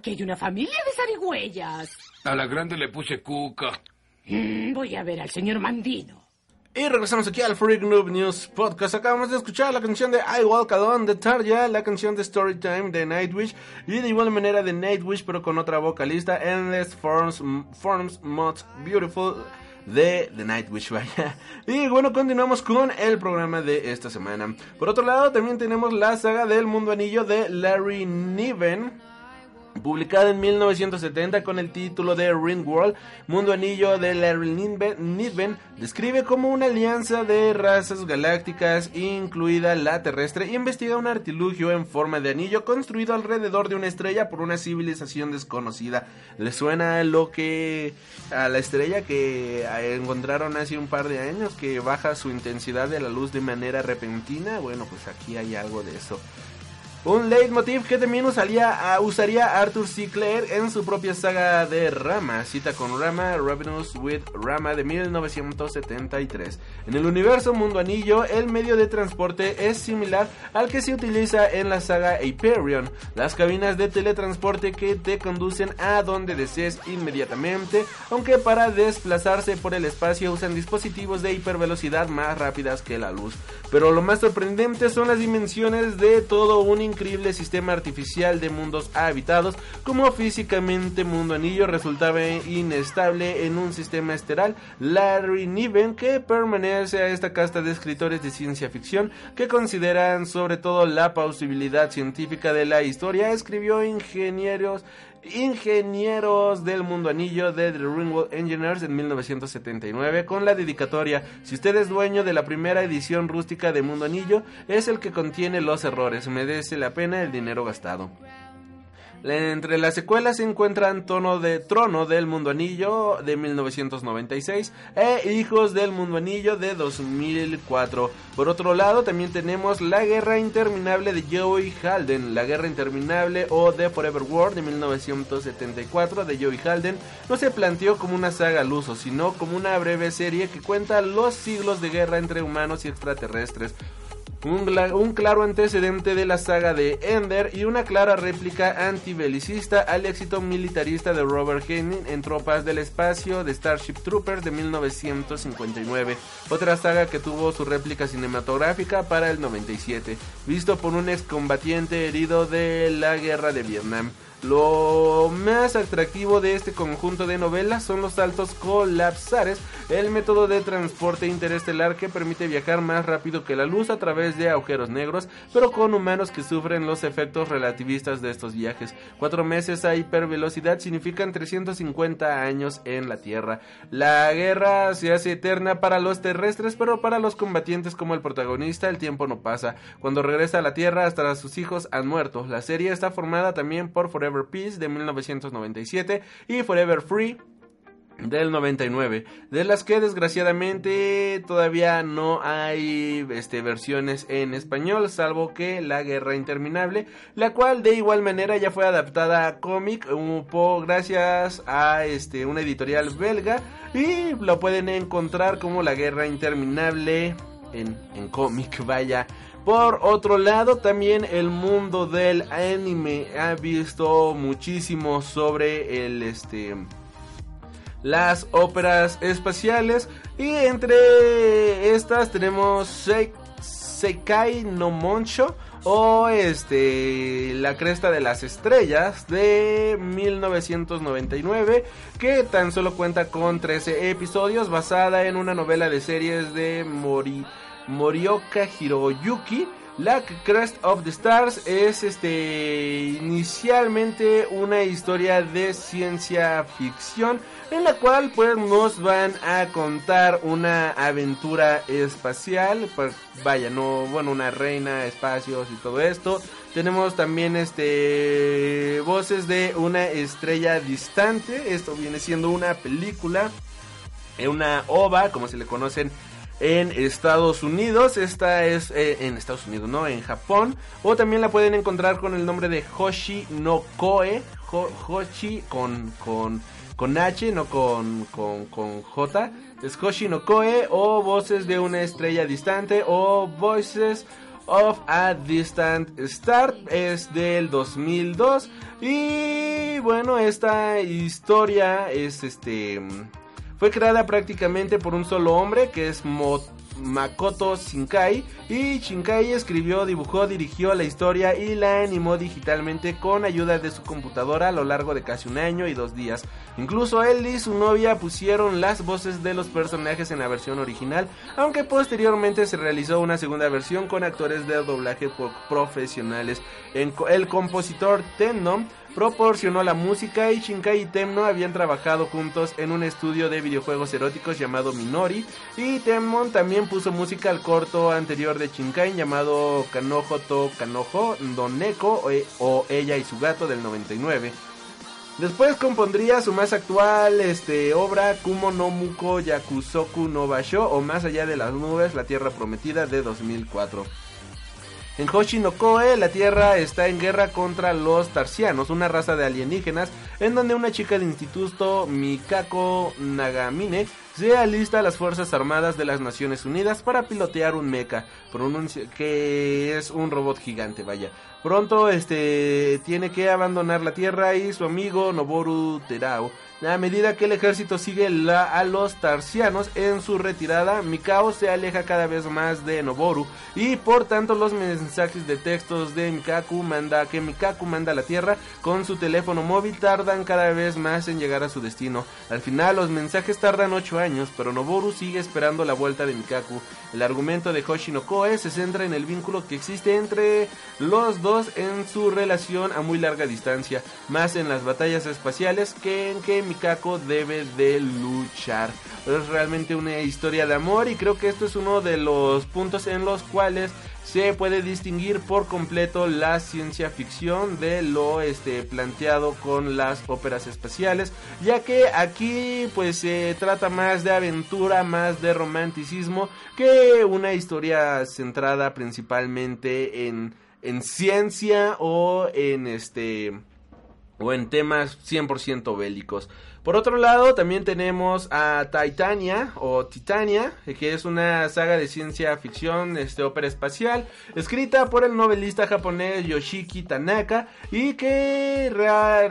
aquí hay una familia de zarigüeyas. A la grande le puse cuca. Mm, voy a ver al señor Mandino. Y regresamos aquí al Freak Noob News Podcast. Acabamos de escuchar la canción de I Walk Alone de Tarja, la canción de Storytime de Nightwish y de igual manera de Nightwish pero con otra vocalista, Endless Forms, Forms Most Beautiful de The Nightwish, vaya. Y bueno, continuamos con el programa de esta semana. Por otro lado, también tenemos la saga del Mundo Anillo de Larry Niven. Publicada en 1970 con el título de Ringworld, Mundo Anillo de Larry Niven, describe como una alianza de razas galácticas, incluida la terrestre, y investiga un artilugio en forma de anillo construido alrededor de una estrella por una civilización desconocida. ¿Le suena lo que a la estrella que encontraron hace un par de años que baja su intensidad de la luz de manera repentina? Bueno, pues aquí hay algo de eso. Un leitmotiv que también usaría, Arthur C. Clarke en su propia saga de Rama, cita con Rama, Ravenous with Rama de 1973. En el universo Mundo Anillo, el medio de transporte es similar al que se utiliza en la saga Hyperion, las cabinas de teletransporte que te conducen a donde desees inmediatamente, aunque para desplazarse por el espacio usan dispositivos de hipervelocidad más rápidas que la luz. Pero lo más sorprendente son las dimensiones de todo un increíble sistema artificial de mundos habitados, como físicamente Mundo Anillo resultaba inestable en un sistema estelar, Larry Niven, que permanece a esta casta de escritores de ciencia ficción que consideran sobre todo la posibilidad científica de la historia, escribió ingenieros Ingenieros del Mundo Anillo de The Ringworld Engineers en 1979 con la dedicatoria Si usted es dueño de la primera edición rústica de Mundo Anillo es el que contiene los errores, merece la pena el dinero gastado. Entre las secuelas se encuentran Tono de Trono del Mundo Anillo de 1996 e Hijos del Mundo Anillo de 2004. Por otro lado, también tenemos La Guerra Interminable de Joey Halden, La Guerra Interminable o The Forever War de 1974 de Joey Halden. No se planteó como una saga al uso, sino como una breve serie que cuenta los siglos de guerra entre humanos y extraterrestres. Un, claro antecedente de la saga de Ender y una clara réplica antibelicista al éxito militarista de Robert Henning en Tropas del Espacio de Starship Troopers de 1959. Otra saga que tuvo su réplica cinematográfica para el 97, visto por un excombatiente herido de la guerra de Vietnam. Lo más atractivo de este conjunto de novelas son los saltos colapsares, el método de transporte interestelar que permite viajar más rápido que la luz a través de agujeros negros, pero con humanos que sufren los efectos relativistas de estos viajes. Cuatro meses a hipervelocidad significan 350 años en la Tierra. La guerra se hace eterna para los terrestres, pero para los combatientes como el protagonista el tiempo no pasa. Cuando regresa a la Tierra hasta sus hijos han muerto. La serie está formada también por Forever Peace de 1997 y Forever Free del 99, de las que desgraciadamente todavía no hay este, versiones en español, salvo que La Guerra Interminable, la cual de igual manera ya fue adaptada a cómic gracias a este, una editorial belga y lo pueden encontrar como La Guerra Interminable en, en cómic, vaya. Por otro lado, también el mundo del anime ha visto muchísimo sobre el este las óperas espaciales. Y entre estas tenemos Sek- Sekai no Moncho o este La cresta de las estrellas de 1999 que tan solo cuenta con 13 episodios basada en una novela de series de Mori Morioka Hiroyuki. La Crest of the Stars es este inicialmente una historia de ciencia ficción en la cual pues nos van a contar una aventura espacial, pues, vaya, no, bueno, una reina, espacios y todo esto. Tenemos también este voces de una estrella distante, esto viene siendo una película, eh, una ova, como se le conocen en Estados Unidos. Esta es eh, en Estados Unidos, ¿no? En Japón. O también la pueden encontrar con el nombre de Hoshi no Koe. Ho- Hoshi con, con, con H, no con, con, con J. Es Hoshi no Koe o Voces de una estrella distante o Voices of a Distant Star es del 2002 y bueno esta historia es este fue creada prácticamente por un solo hombre que es Mo- Makoto Shinkai y Shinkai escribió, dibujó, dirigió la historia y la animó digitalmente con ayuda de su computadora a lo largo de casi un año y dos días. Incluso él y su novia pusieron las voces de los personajes en la versión original, aunque posteriormente se realizó una segunda versión con actores de doblaje profesionales. El compositor Tenno proporcionó la música y Shinkai y Temno habían trabajado juntos en un estudio de videojuegos eróticos llamado Minori y Temon también puso música al corto anterior de Shinkai llamado Kanojo to Kanojo Doneko o, o Ella y su gato del 99. Después compondría su más actual este, obra Kumo no Muko Yakusoku no Basho o Más allá de las nubes, la tierra prometida de 2004. En Hoshi no Koe, la Tierra está en guerra contra los Tarsianos, una raza de alienígenas, en donde una chica de instituto, Mikako Nagamine, se alista a las Fuerzas Armadas de las Naciones Unidas para pilotear un mecha, que es un robot gigante, vaya. Pronto este tiene que abandonar la Tierra y su amigo Noboru Terao. A medida que el ejército sigue a los tarsianos en su retirada, Mikao se aleja cada vez más de Noboru y por tanto los mensajes de textos de Mikaku manda que Mikaku manda a la Tierra con su teléfono móvil tardan cada vez más en llegar a su destino. Al final los mensajes tardan 8 años, pero Noboru sigue esperando la vuelta de Mikaku. El argumento de Hoshi no Koe se centra en el vínculo que existe entre los dos en su relación a muy larga distancia, más en las batallas espaciales que en que Mikako debe de luchar. Es realmente una historia de amor y creo que esto es uno de los puntos en los cuales se puede distinguir por completo la ciencia ficción de lo este planteado con las óperas espaciales, ya que aquí pues se trata más de aventura, más de romanticismo que una historia centrada principalmente en en ciencia o en este o en temas 100% bélicos. Por otro lado, también tenemos a Titania o Titania, que es una saga de ciencia ficción, este ópera espacial, escrita por el novelista japonés Yoshiki Tanaka y que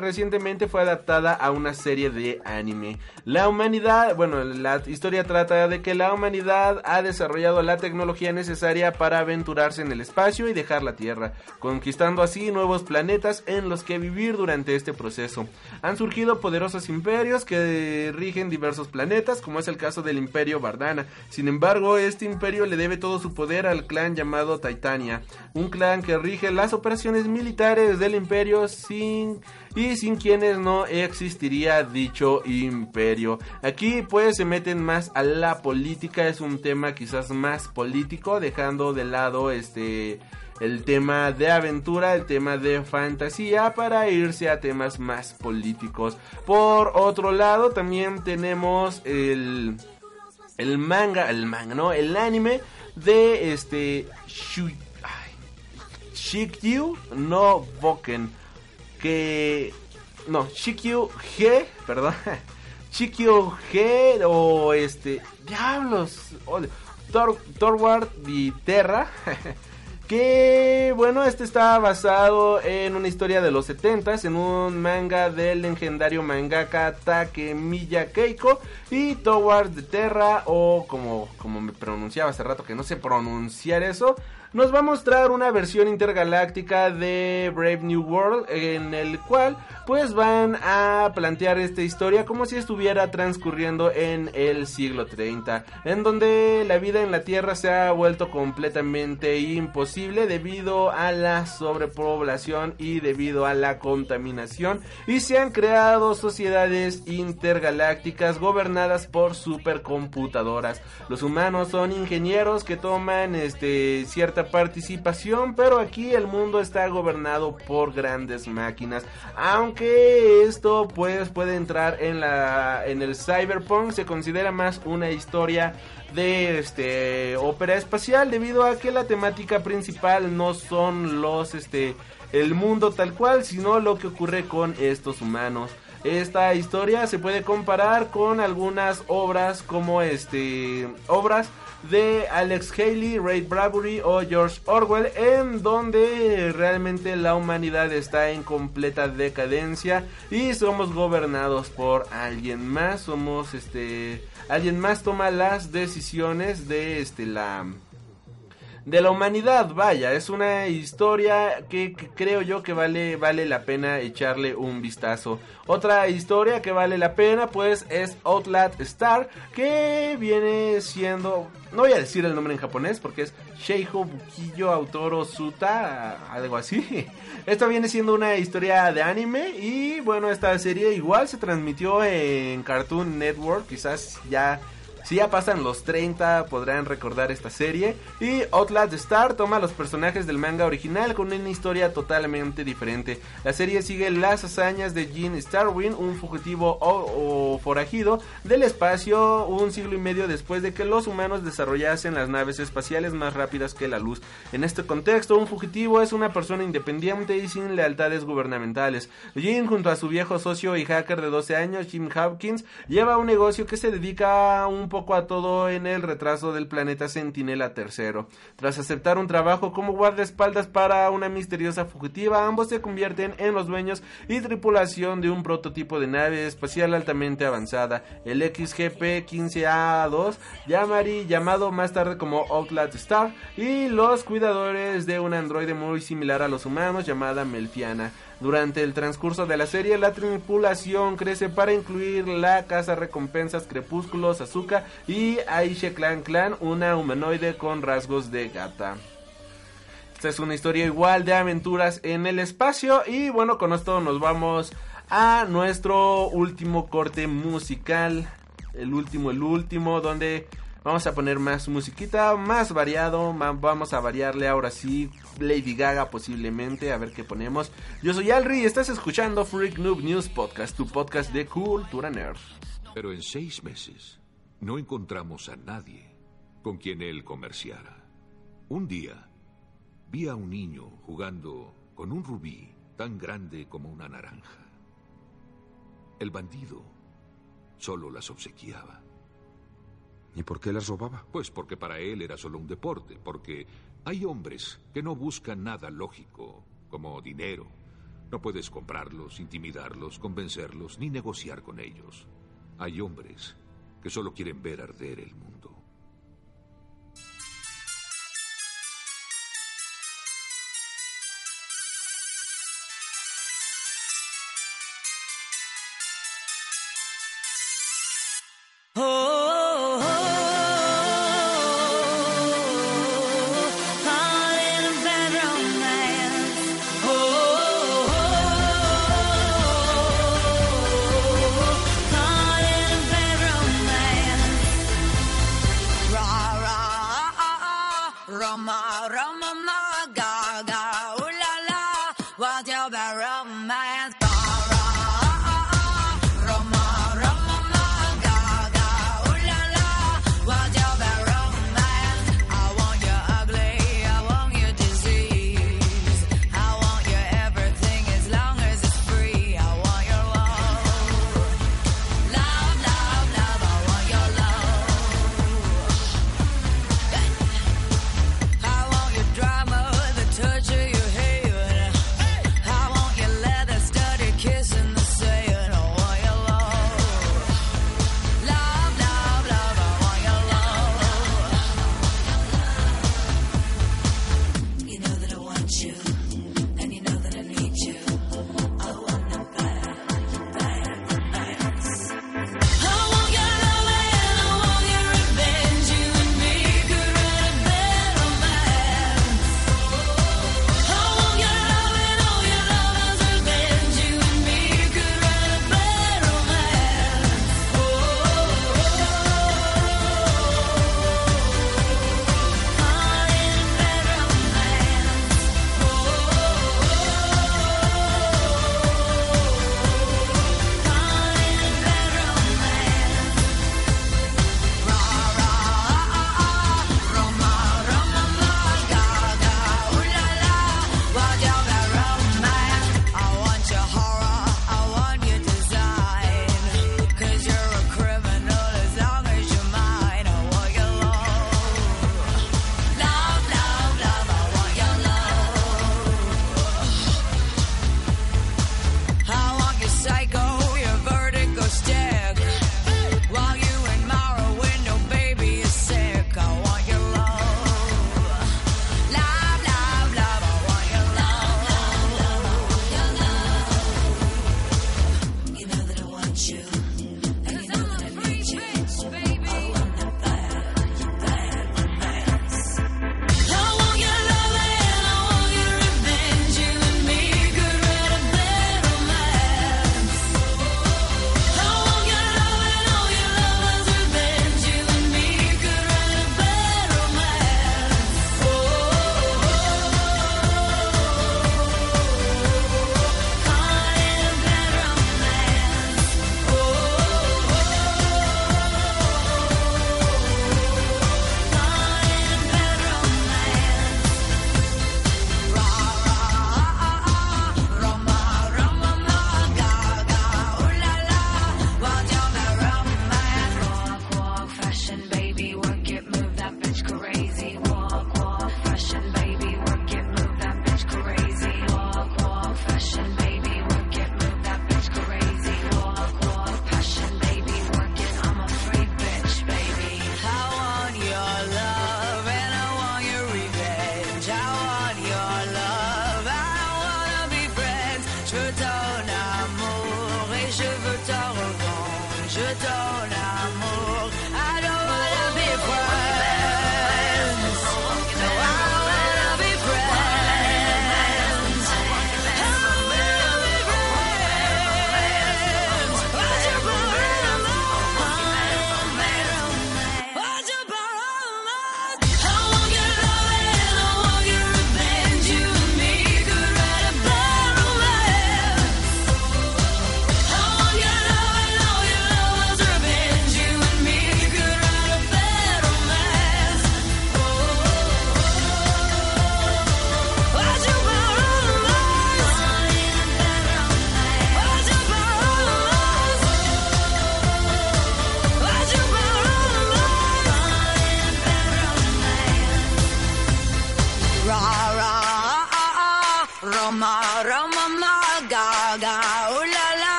recientemente fue adaptada a una serie de anime. La humanidad, bueno, la historia trata de que la humanidad ha desarrollado la tecnología necesaria para aventurarse en el espacio y dejar la Tierra, conquistando así nuevos planetas en los que vivir durante este proceso. Han surgido poderosos imperios que rigen diversos planetas, como es el caso del Imperio Bardana. Sin embargo, este imperio le debe todo su poder al clan llamado Titania, un clan que rige las operaciones militares del imperio sin y sin quienes no existiría dicho imperio. Aquí pues se meten más a la política, es un tema quizás más político, dejando de lado este el tema de aventura, el tema de fantasía para irse a temas más políticos. Por otro lado, también tenemos el el manga, el manga, no, el anime de este Shikyu no Boken que no, Shikyu G, perdón. Shikyu G o este diablos, oh, Tor, Torward y Terra. Que bueno, este está basado en una historia de los 70 en un manga del legendario mangaka Takemiya Keiko y Towards the Terra o como, como me pronunciaba hace rato que no sé pronunciar eso, nos va a mostrar una versión intergaláctica de Brave New World en el cual pues van a plantear esta historia como si estuviera transcurriendo en el siglo 30 en donde la vida en la Tierra se ha vuelto completamente imposible debido a la sobrepoblación y debido a la contaminación y se han creado sociedades intergalácticas gobernadas por supercomputadoras. Los humanos son ingenieros que toman este participación, pero aquí el mundo está gobernado por grandes máquinas. Aunque esto pues puede entrar en la en el cyberpunk, se considera más una historia de este ópera espacial debido a que la temática principal no son los este el mundo tal cual, sino lo que ocurre con estos humanos. Esta historia se puede comparar con algunas obras como este obras de Alex Haley, Ray Bradbury o George Orwell, en donde realmente la humanidad está en completa decadencia y somos gobernados por alguien más, somos este alguien más toma las decisiones de este la de la humanidad, vaya, es una historia que, creo yo que vale, vale la pena echarle un vistazo. Otra historia que vale la pena pues es Outlet Star, que viene siendo, no voy a decir el nombre en japonés porque es Sheiho Bukiyo Autoro Suta, algo así. Esta viene siendo una historia de anime y bueno, esta serie igual se transmitió en Cartoon Network, quizás ya si ya pasan los 30 podrán recordar esta serie. Y Outlast Star toma los personajes del manga original con una historia totalmente diferente. La serie sigue las hazañas de Gene Starwin, un fugitivo o, forajido del espacio un siglo y medio después de que los humanos desarrollasen las naves espaciales más rápidas que la luz. En este contexto, un fugitivo es una persona independiente y sin lealtades gubernamentales. Gene junto a su viejo socio y hacker de 12 años, Jim Hopkins, lleva un negocio que se dedica un poco a todo en el retraso del planeta Sentinela III. Tras aceptar un trabajo como guardaespaldas para una misteriosa fugitiva, ambos se convierten en los dueños y tripulación de un prototipo de nave espacial altamente avanzada, el XGP-15A2, Yamari, llamado más tarde como Outlast Star, y los cuidadores de un androide muy similar a los humanos llamada Melfiana. Durante el transcurso de la serie, la tripulación crece para incluir la casa recompensas Crepúsculo, Azuka y Aisha Clan Clan, una humanoide con rasgos de gata. Esta es una historia igual de aventuras en el espacio y bueno, con esto nos vamos a nuestro último corte musical, el último, el último, donde Vamos a poner más musiquita, más variado. Vamos a variarle ahora sí. Lady Gaga posiblemente. A ver qué ponemos. Yo soy Alri y estás escuchando Freak Noob News Podcast, tu podcast de cultura nerd. Pero en seis meses no encontramos a nadie con quien él comerciara. Un día vi a un niño jugando con un rubí tan grande como una naranja. El bandido solo las obsequiaba. ¿Y por qué las robaba? Pues porque para él era solo un deporte, porque hay hombres que no buscan nada lógico, como dinero. No puedes comprarlos, intimidarlos, convencerlos, ni negociar con ellos. Hay hombres que solo quieren ver arder el mundo.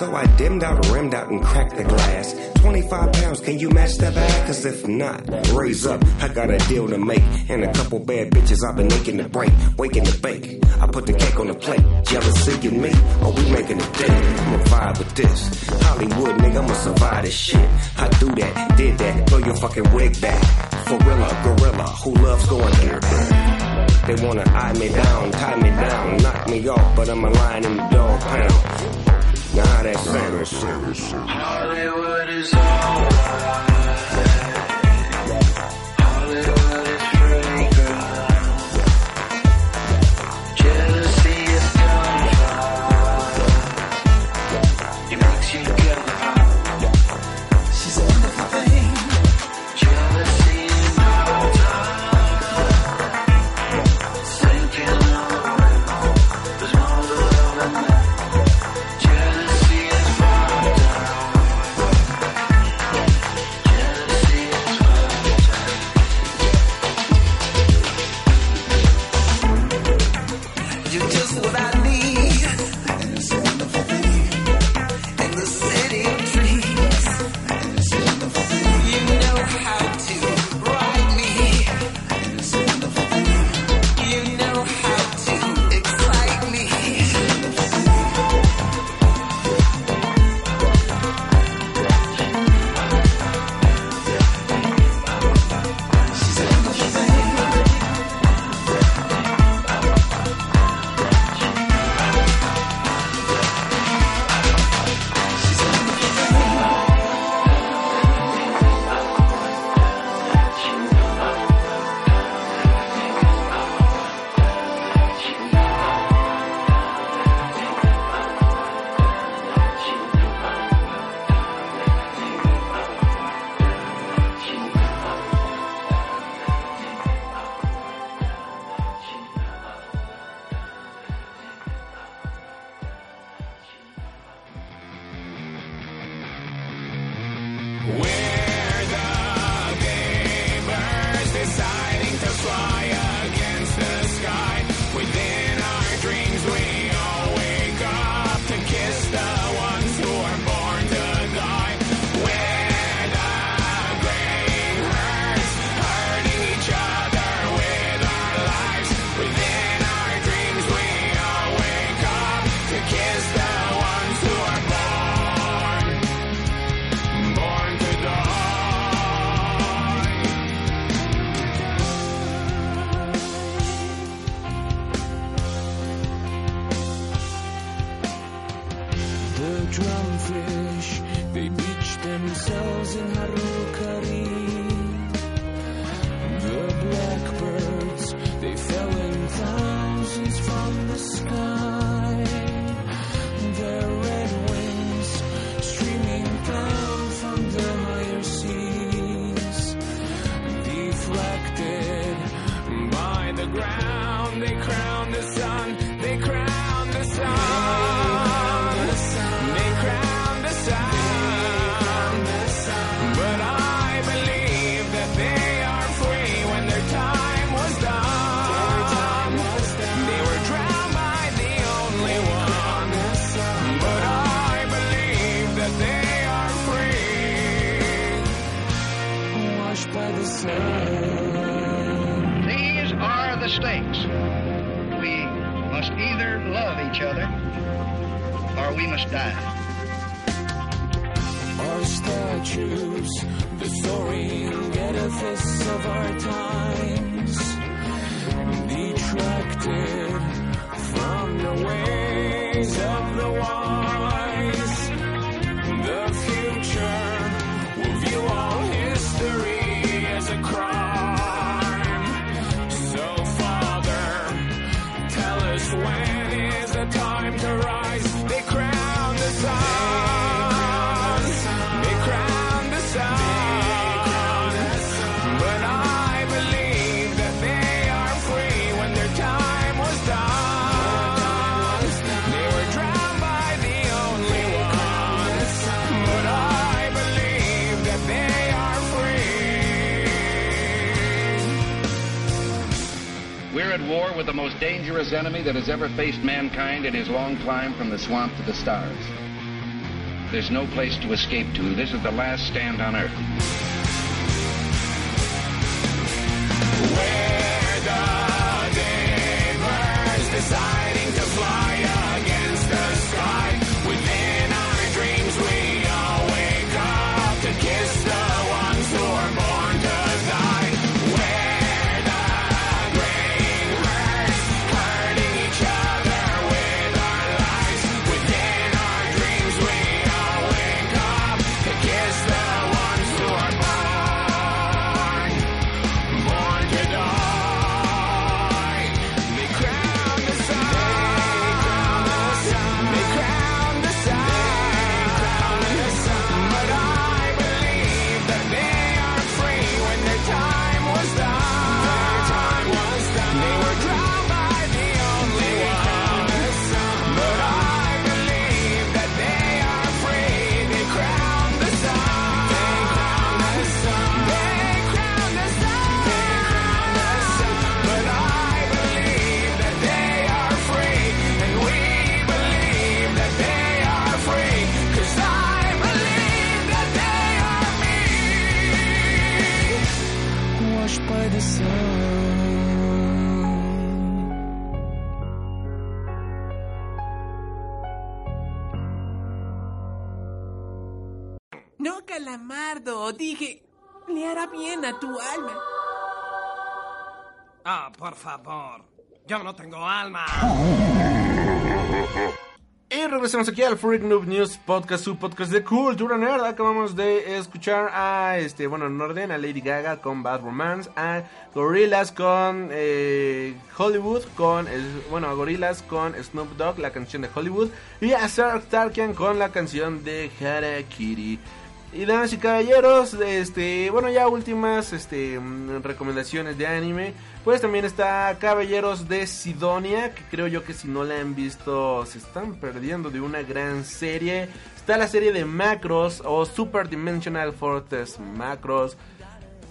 So I dimmed out, rimmed out, and cracked the glass. 25 pounds, can you match that bag? Cause if not, raise up. I got a deal to make. And a couple bad bitches I've been aching to break. Waking to bake. I put the cake on the plate. Jealousy and me, or we making a day. I'ma vibe with this. Hollywood, nigga, I'ma survive this shit. I do that, did that. Blow your fucking wig back. For gorilla, gorilla, who loves going there. They wanna eye me down, tie me down, knock me off, but I'm a lion in the dog pound. Now that's Samus. Hollywood is all they crown us with the most dangerous enemy that has ever faced mankind in his long climb from the swamp to the stars. There's no place to escape to. This is the last stand on Earth. Hará bien a tu alma. Ah, por favor. Yo no tengo alma. Y regresamos aquí al Freak Noob News Podcast, su podcast de cultura nerd. Acabamos de escuchar a, este, bueno, en orden, a Lady Gaga con Bad Romance, a Gorillaz con eh, Hollywood, con, el- bueno, a Gorillaz con Snoop Dogg, la canción de Hollywood, y a Sarah Tarkian con la canción de Harakiri. Y damas y caballeros, este, bueno, ya últimas este, mm, recomendaciones de anime. Pues también está Caballeros de Sidonia, que creo yo que si no la han visto se están perdiendo de una gran serie. Está la serie de Macros o Super Dimensional Fortress Macros,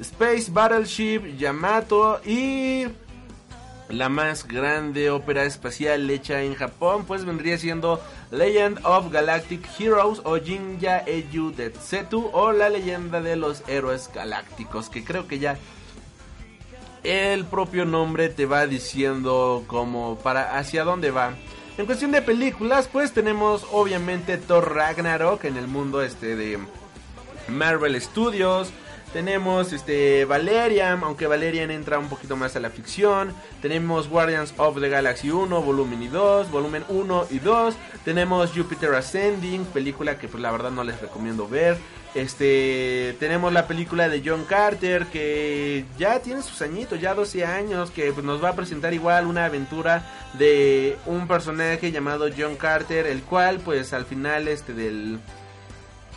Space Battleship, Yamato y la más grande ópera espacial hecha en Japón, pues vendría siendo Legend of Galactic Heroes o Jinja Eiju Detsetu o la leyenda de los héroes galácticos, que creo que ya el propio nombre te va diciendo como para hacia dónde va. En cuestión de películas, pues tenemos obviamente Thor Ragnarok en el mundo este de Marvel Studios. Tenemos este Valerian, aunque Valerian entra un poquito más a la ficción. Tenemos Guardians of the Galaxy 1, volumen y 2, volumen 1 y 2. Tenemos Jupiter Ascending, película que pues la verdad no les recomiendo ver. Este, tenemos la película de John Carter que ya tiene sus añitos, ya 12 años, que pues, nos va a presentar igual una aventura de un personaje llamado John Carter, el cual pues al final este del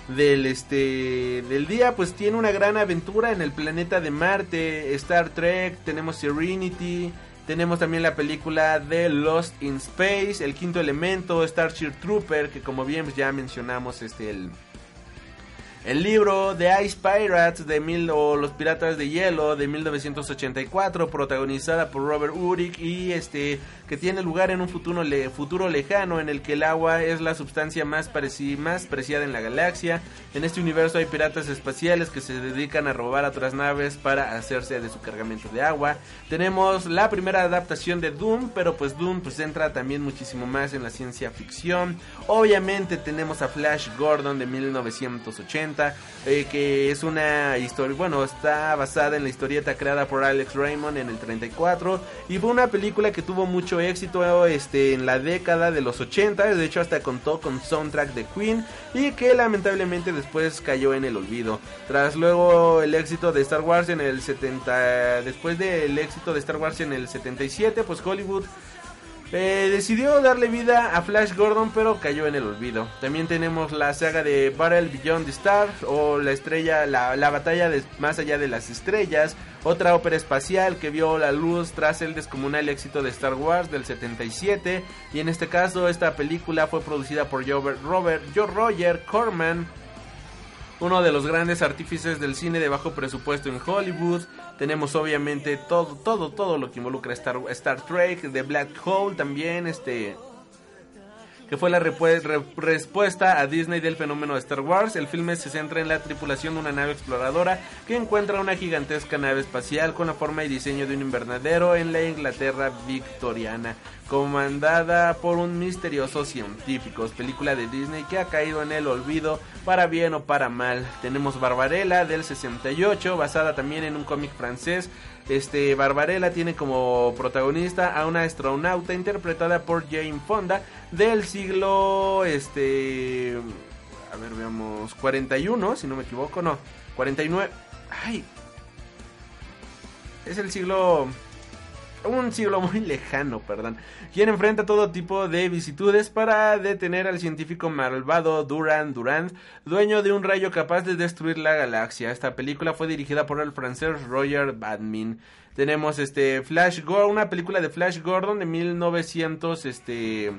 del este del día pues tiene una gran aventura en el planeta de Marte, Star Trek, tenemos Serenity, tenemos también la película de Lost in Space, El Quinto Elemento, Starship Trooper, que como bien pues, ya mencionamos este el el libro de Ice Pirates de mil o Los Piratas de Hielo de 1984, protagonizada por Robert Urich y este que tiene lugar en un futuro, le- futuro lejano en el que el agua es la sustancia más, más preciada en la galaxia. En este universo hay piratas espaciales que se dedican a robar a otras naves para hacerse de su cargamento de agua. Tenemos la primera adaptación de Doom, pero pues Doom pues entra también muchísimo más en la ciencia ficción. Obviamente tenemos a Flash Gordon de 1980, eh, que es una historia, bueno, está basada en la historieta creada por Alex Raymond en el 34 y fue una película que tuvo mucho éxito este, en la década de los 80, de hecho hasta contó con soundtrack de Queen y que lamentablemente después cayó en el olvido. Tras luego el éxito de Star Wars en el 70, después del éxito de Star Wars en el 77, pues Hollywood eh, decidió darle vida a Flash Gordon, pero cayó en el olvido. También tenemos la saga de Battle Beyond the Stars o la estrella, la, la batalla más allá de las estrellas, otra ópera espacial que vio la luz tras el descomunal éxito de Star Wars del 77. Y en este caso, esta película fue producida por Robert, Joe Roger Corman, uno de los grandes artífices del cine de bajo presupuesto en Hollywood. Tenemos obviamente todo, todo, todo lo que involucra Star, Star Trek, The Black Hole también, este que fue la respuesta a Disney del fenómeno de Star Wars. El filme se centra en la tripulación de una nave exploradora que encuentra una gigantesca nave espacial con la forma y diseño de un invernadero en la Inglaterra victoriana, comandada por un misterioso científico. Película de Disney que ha caído en el olvido para bien o para mal. Tenemos Barbarella del 68, basada también en un cómic francés este Barbarella tiene como protagonista a una astronauta interpretada por Jane Fonda del siglo este a ver veamos 41, si no me equivoco, no, 49. Ay. Es el siglo un siglo muy lejano, perdón, quien enfrenta todo tipo de vicitudes para detener al científico malvado Duran Durand, dueño de un rayo capaz de destruir la galaxia. Esta película fue dirigida por el francés Roger Badmin. Tenemos este Flash Gordon, una película de Flash Gordon de 1900 este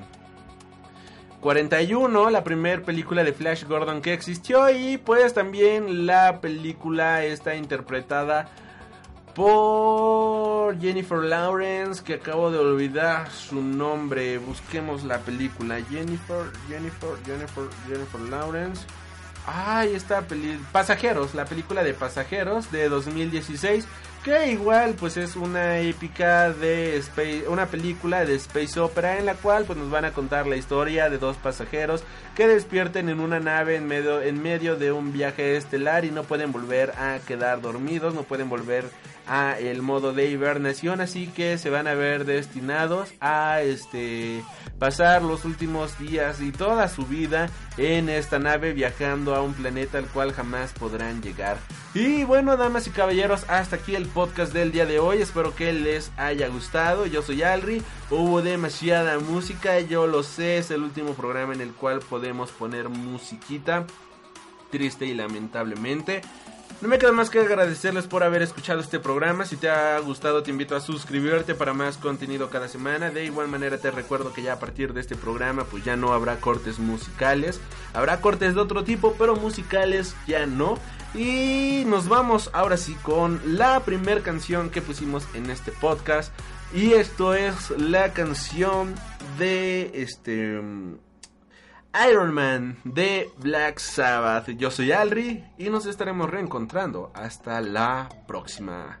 41, la primera película de Flash Gordon que existió y pues también la película está interpretada por Jennifer Lawrence, que acabo de olvidar su nombre. Busquemos la película. Jennifer, Jennifer, Jennifer, Jennifer Lawrence. Ay, esta peli Pasajeros, la película de Pasajeros de 2016, que igual pues es una épica de space, una película de space opera en la cual pues nos van a contar la historia de dos pasajeros que despierten en una nave en medio en medio de un viaje estelar y no pueden volver a quedar dormidos, no pueden volver a el modo de hibernación, así que se van a ver destinados a este pasar los últimos días y toda su vida en esta nave viajando a un planeta al cual jamás podrán llegar. Y bueno, damas y caballeros, hasta aquí el podcast del día de hoy. Espero que les haya gustado. Yo soy Alri. Hubo demasiada música, yo lo sé, es el último programa en el cual podemos poner musiquita. Triste y lamentablemente. No me queda más que agradecerles por haber escuchado este programa. Si te ha gustado, te invito a suscribirte para más contenido cada semana. De igual manera, te recuerdo que ya a partir de este programa, pues ya no habrá cortes musicales. Habrá cortes de otro tipo, pero musicales ya no. Y nos vamos ahora sí con la primer canción que pusimos en este podcast. Y esto es la canción de este. Iron Man de Black Sabbath. Yo soy Alri y nos estaremos reencontrando. Hasta la próxima.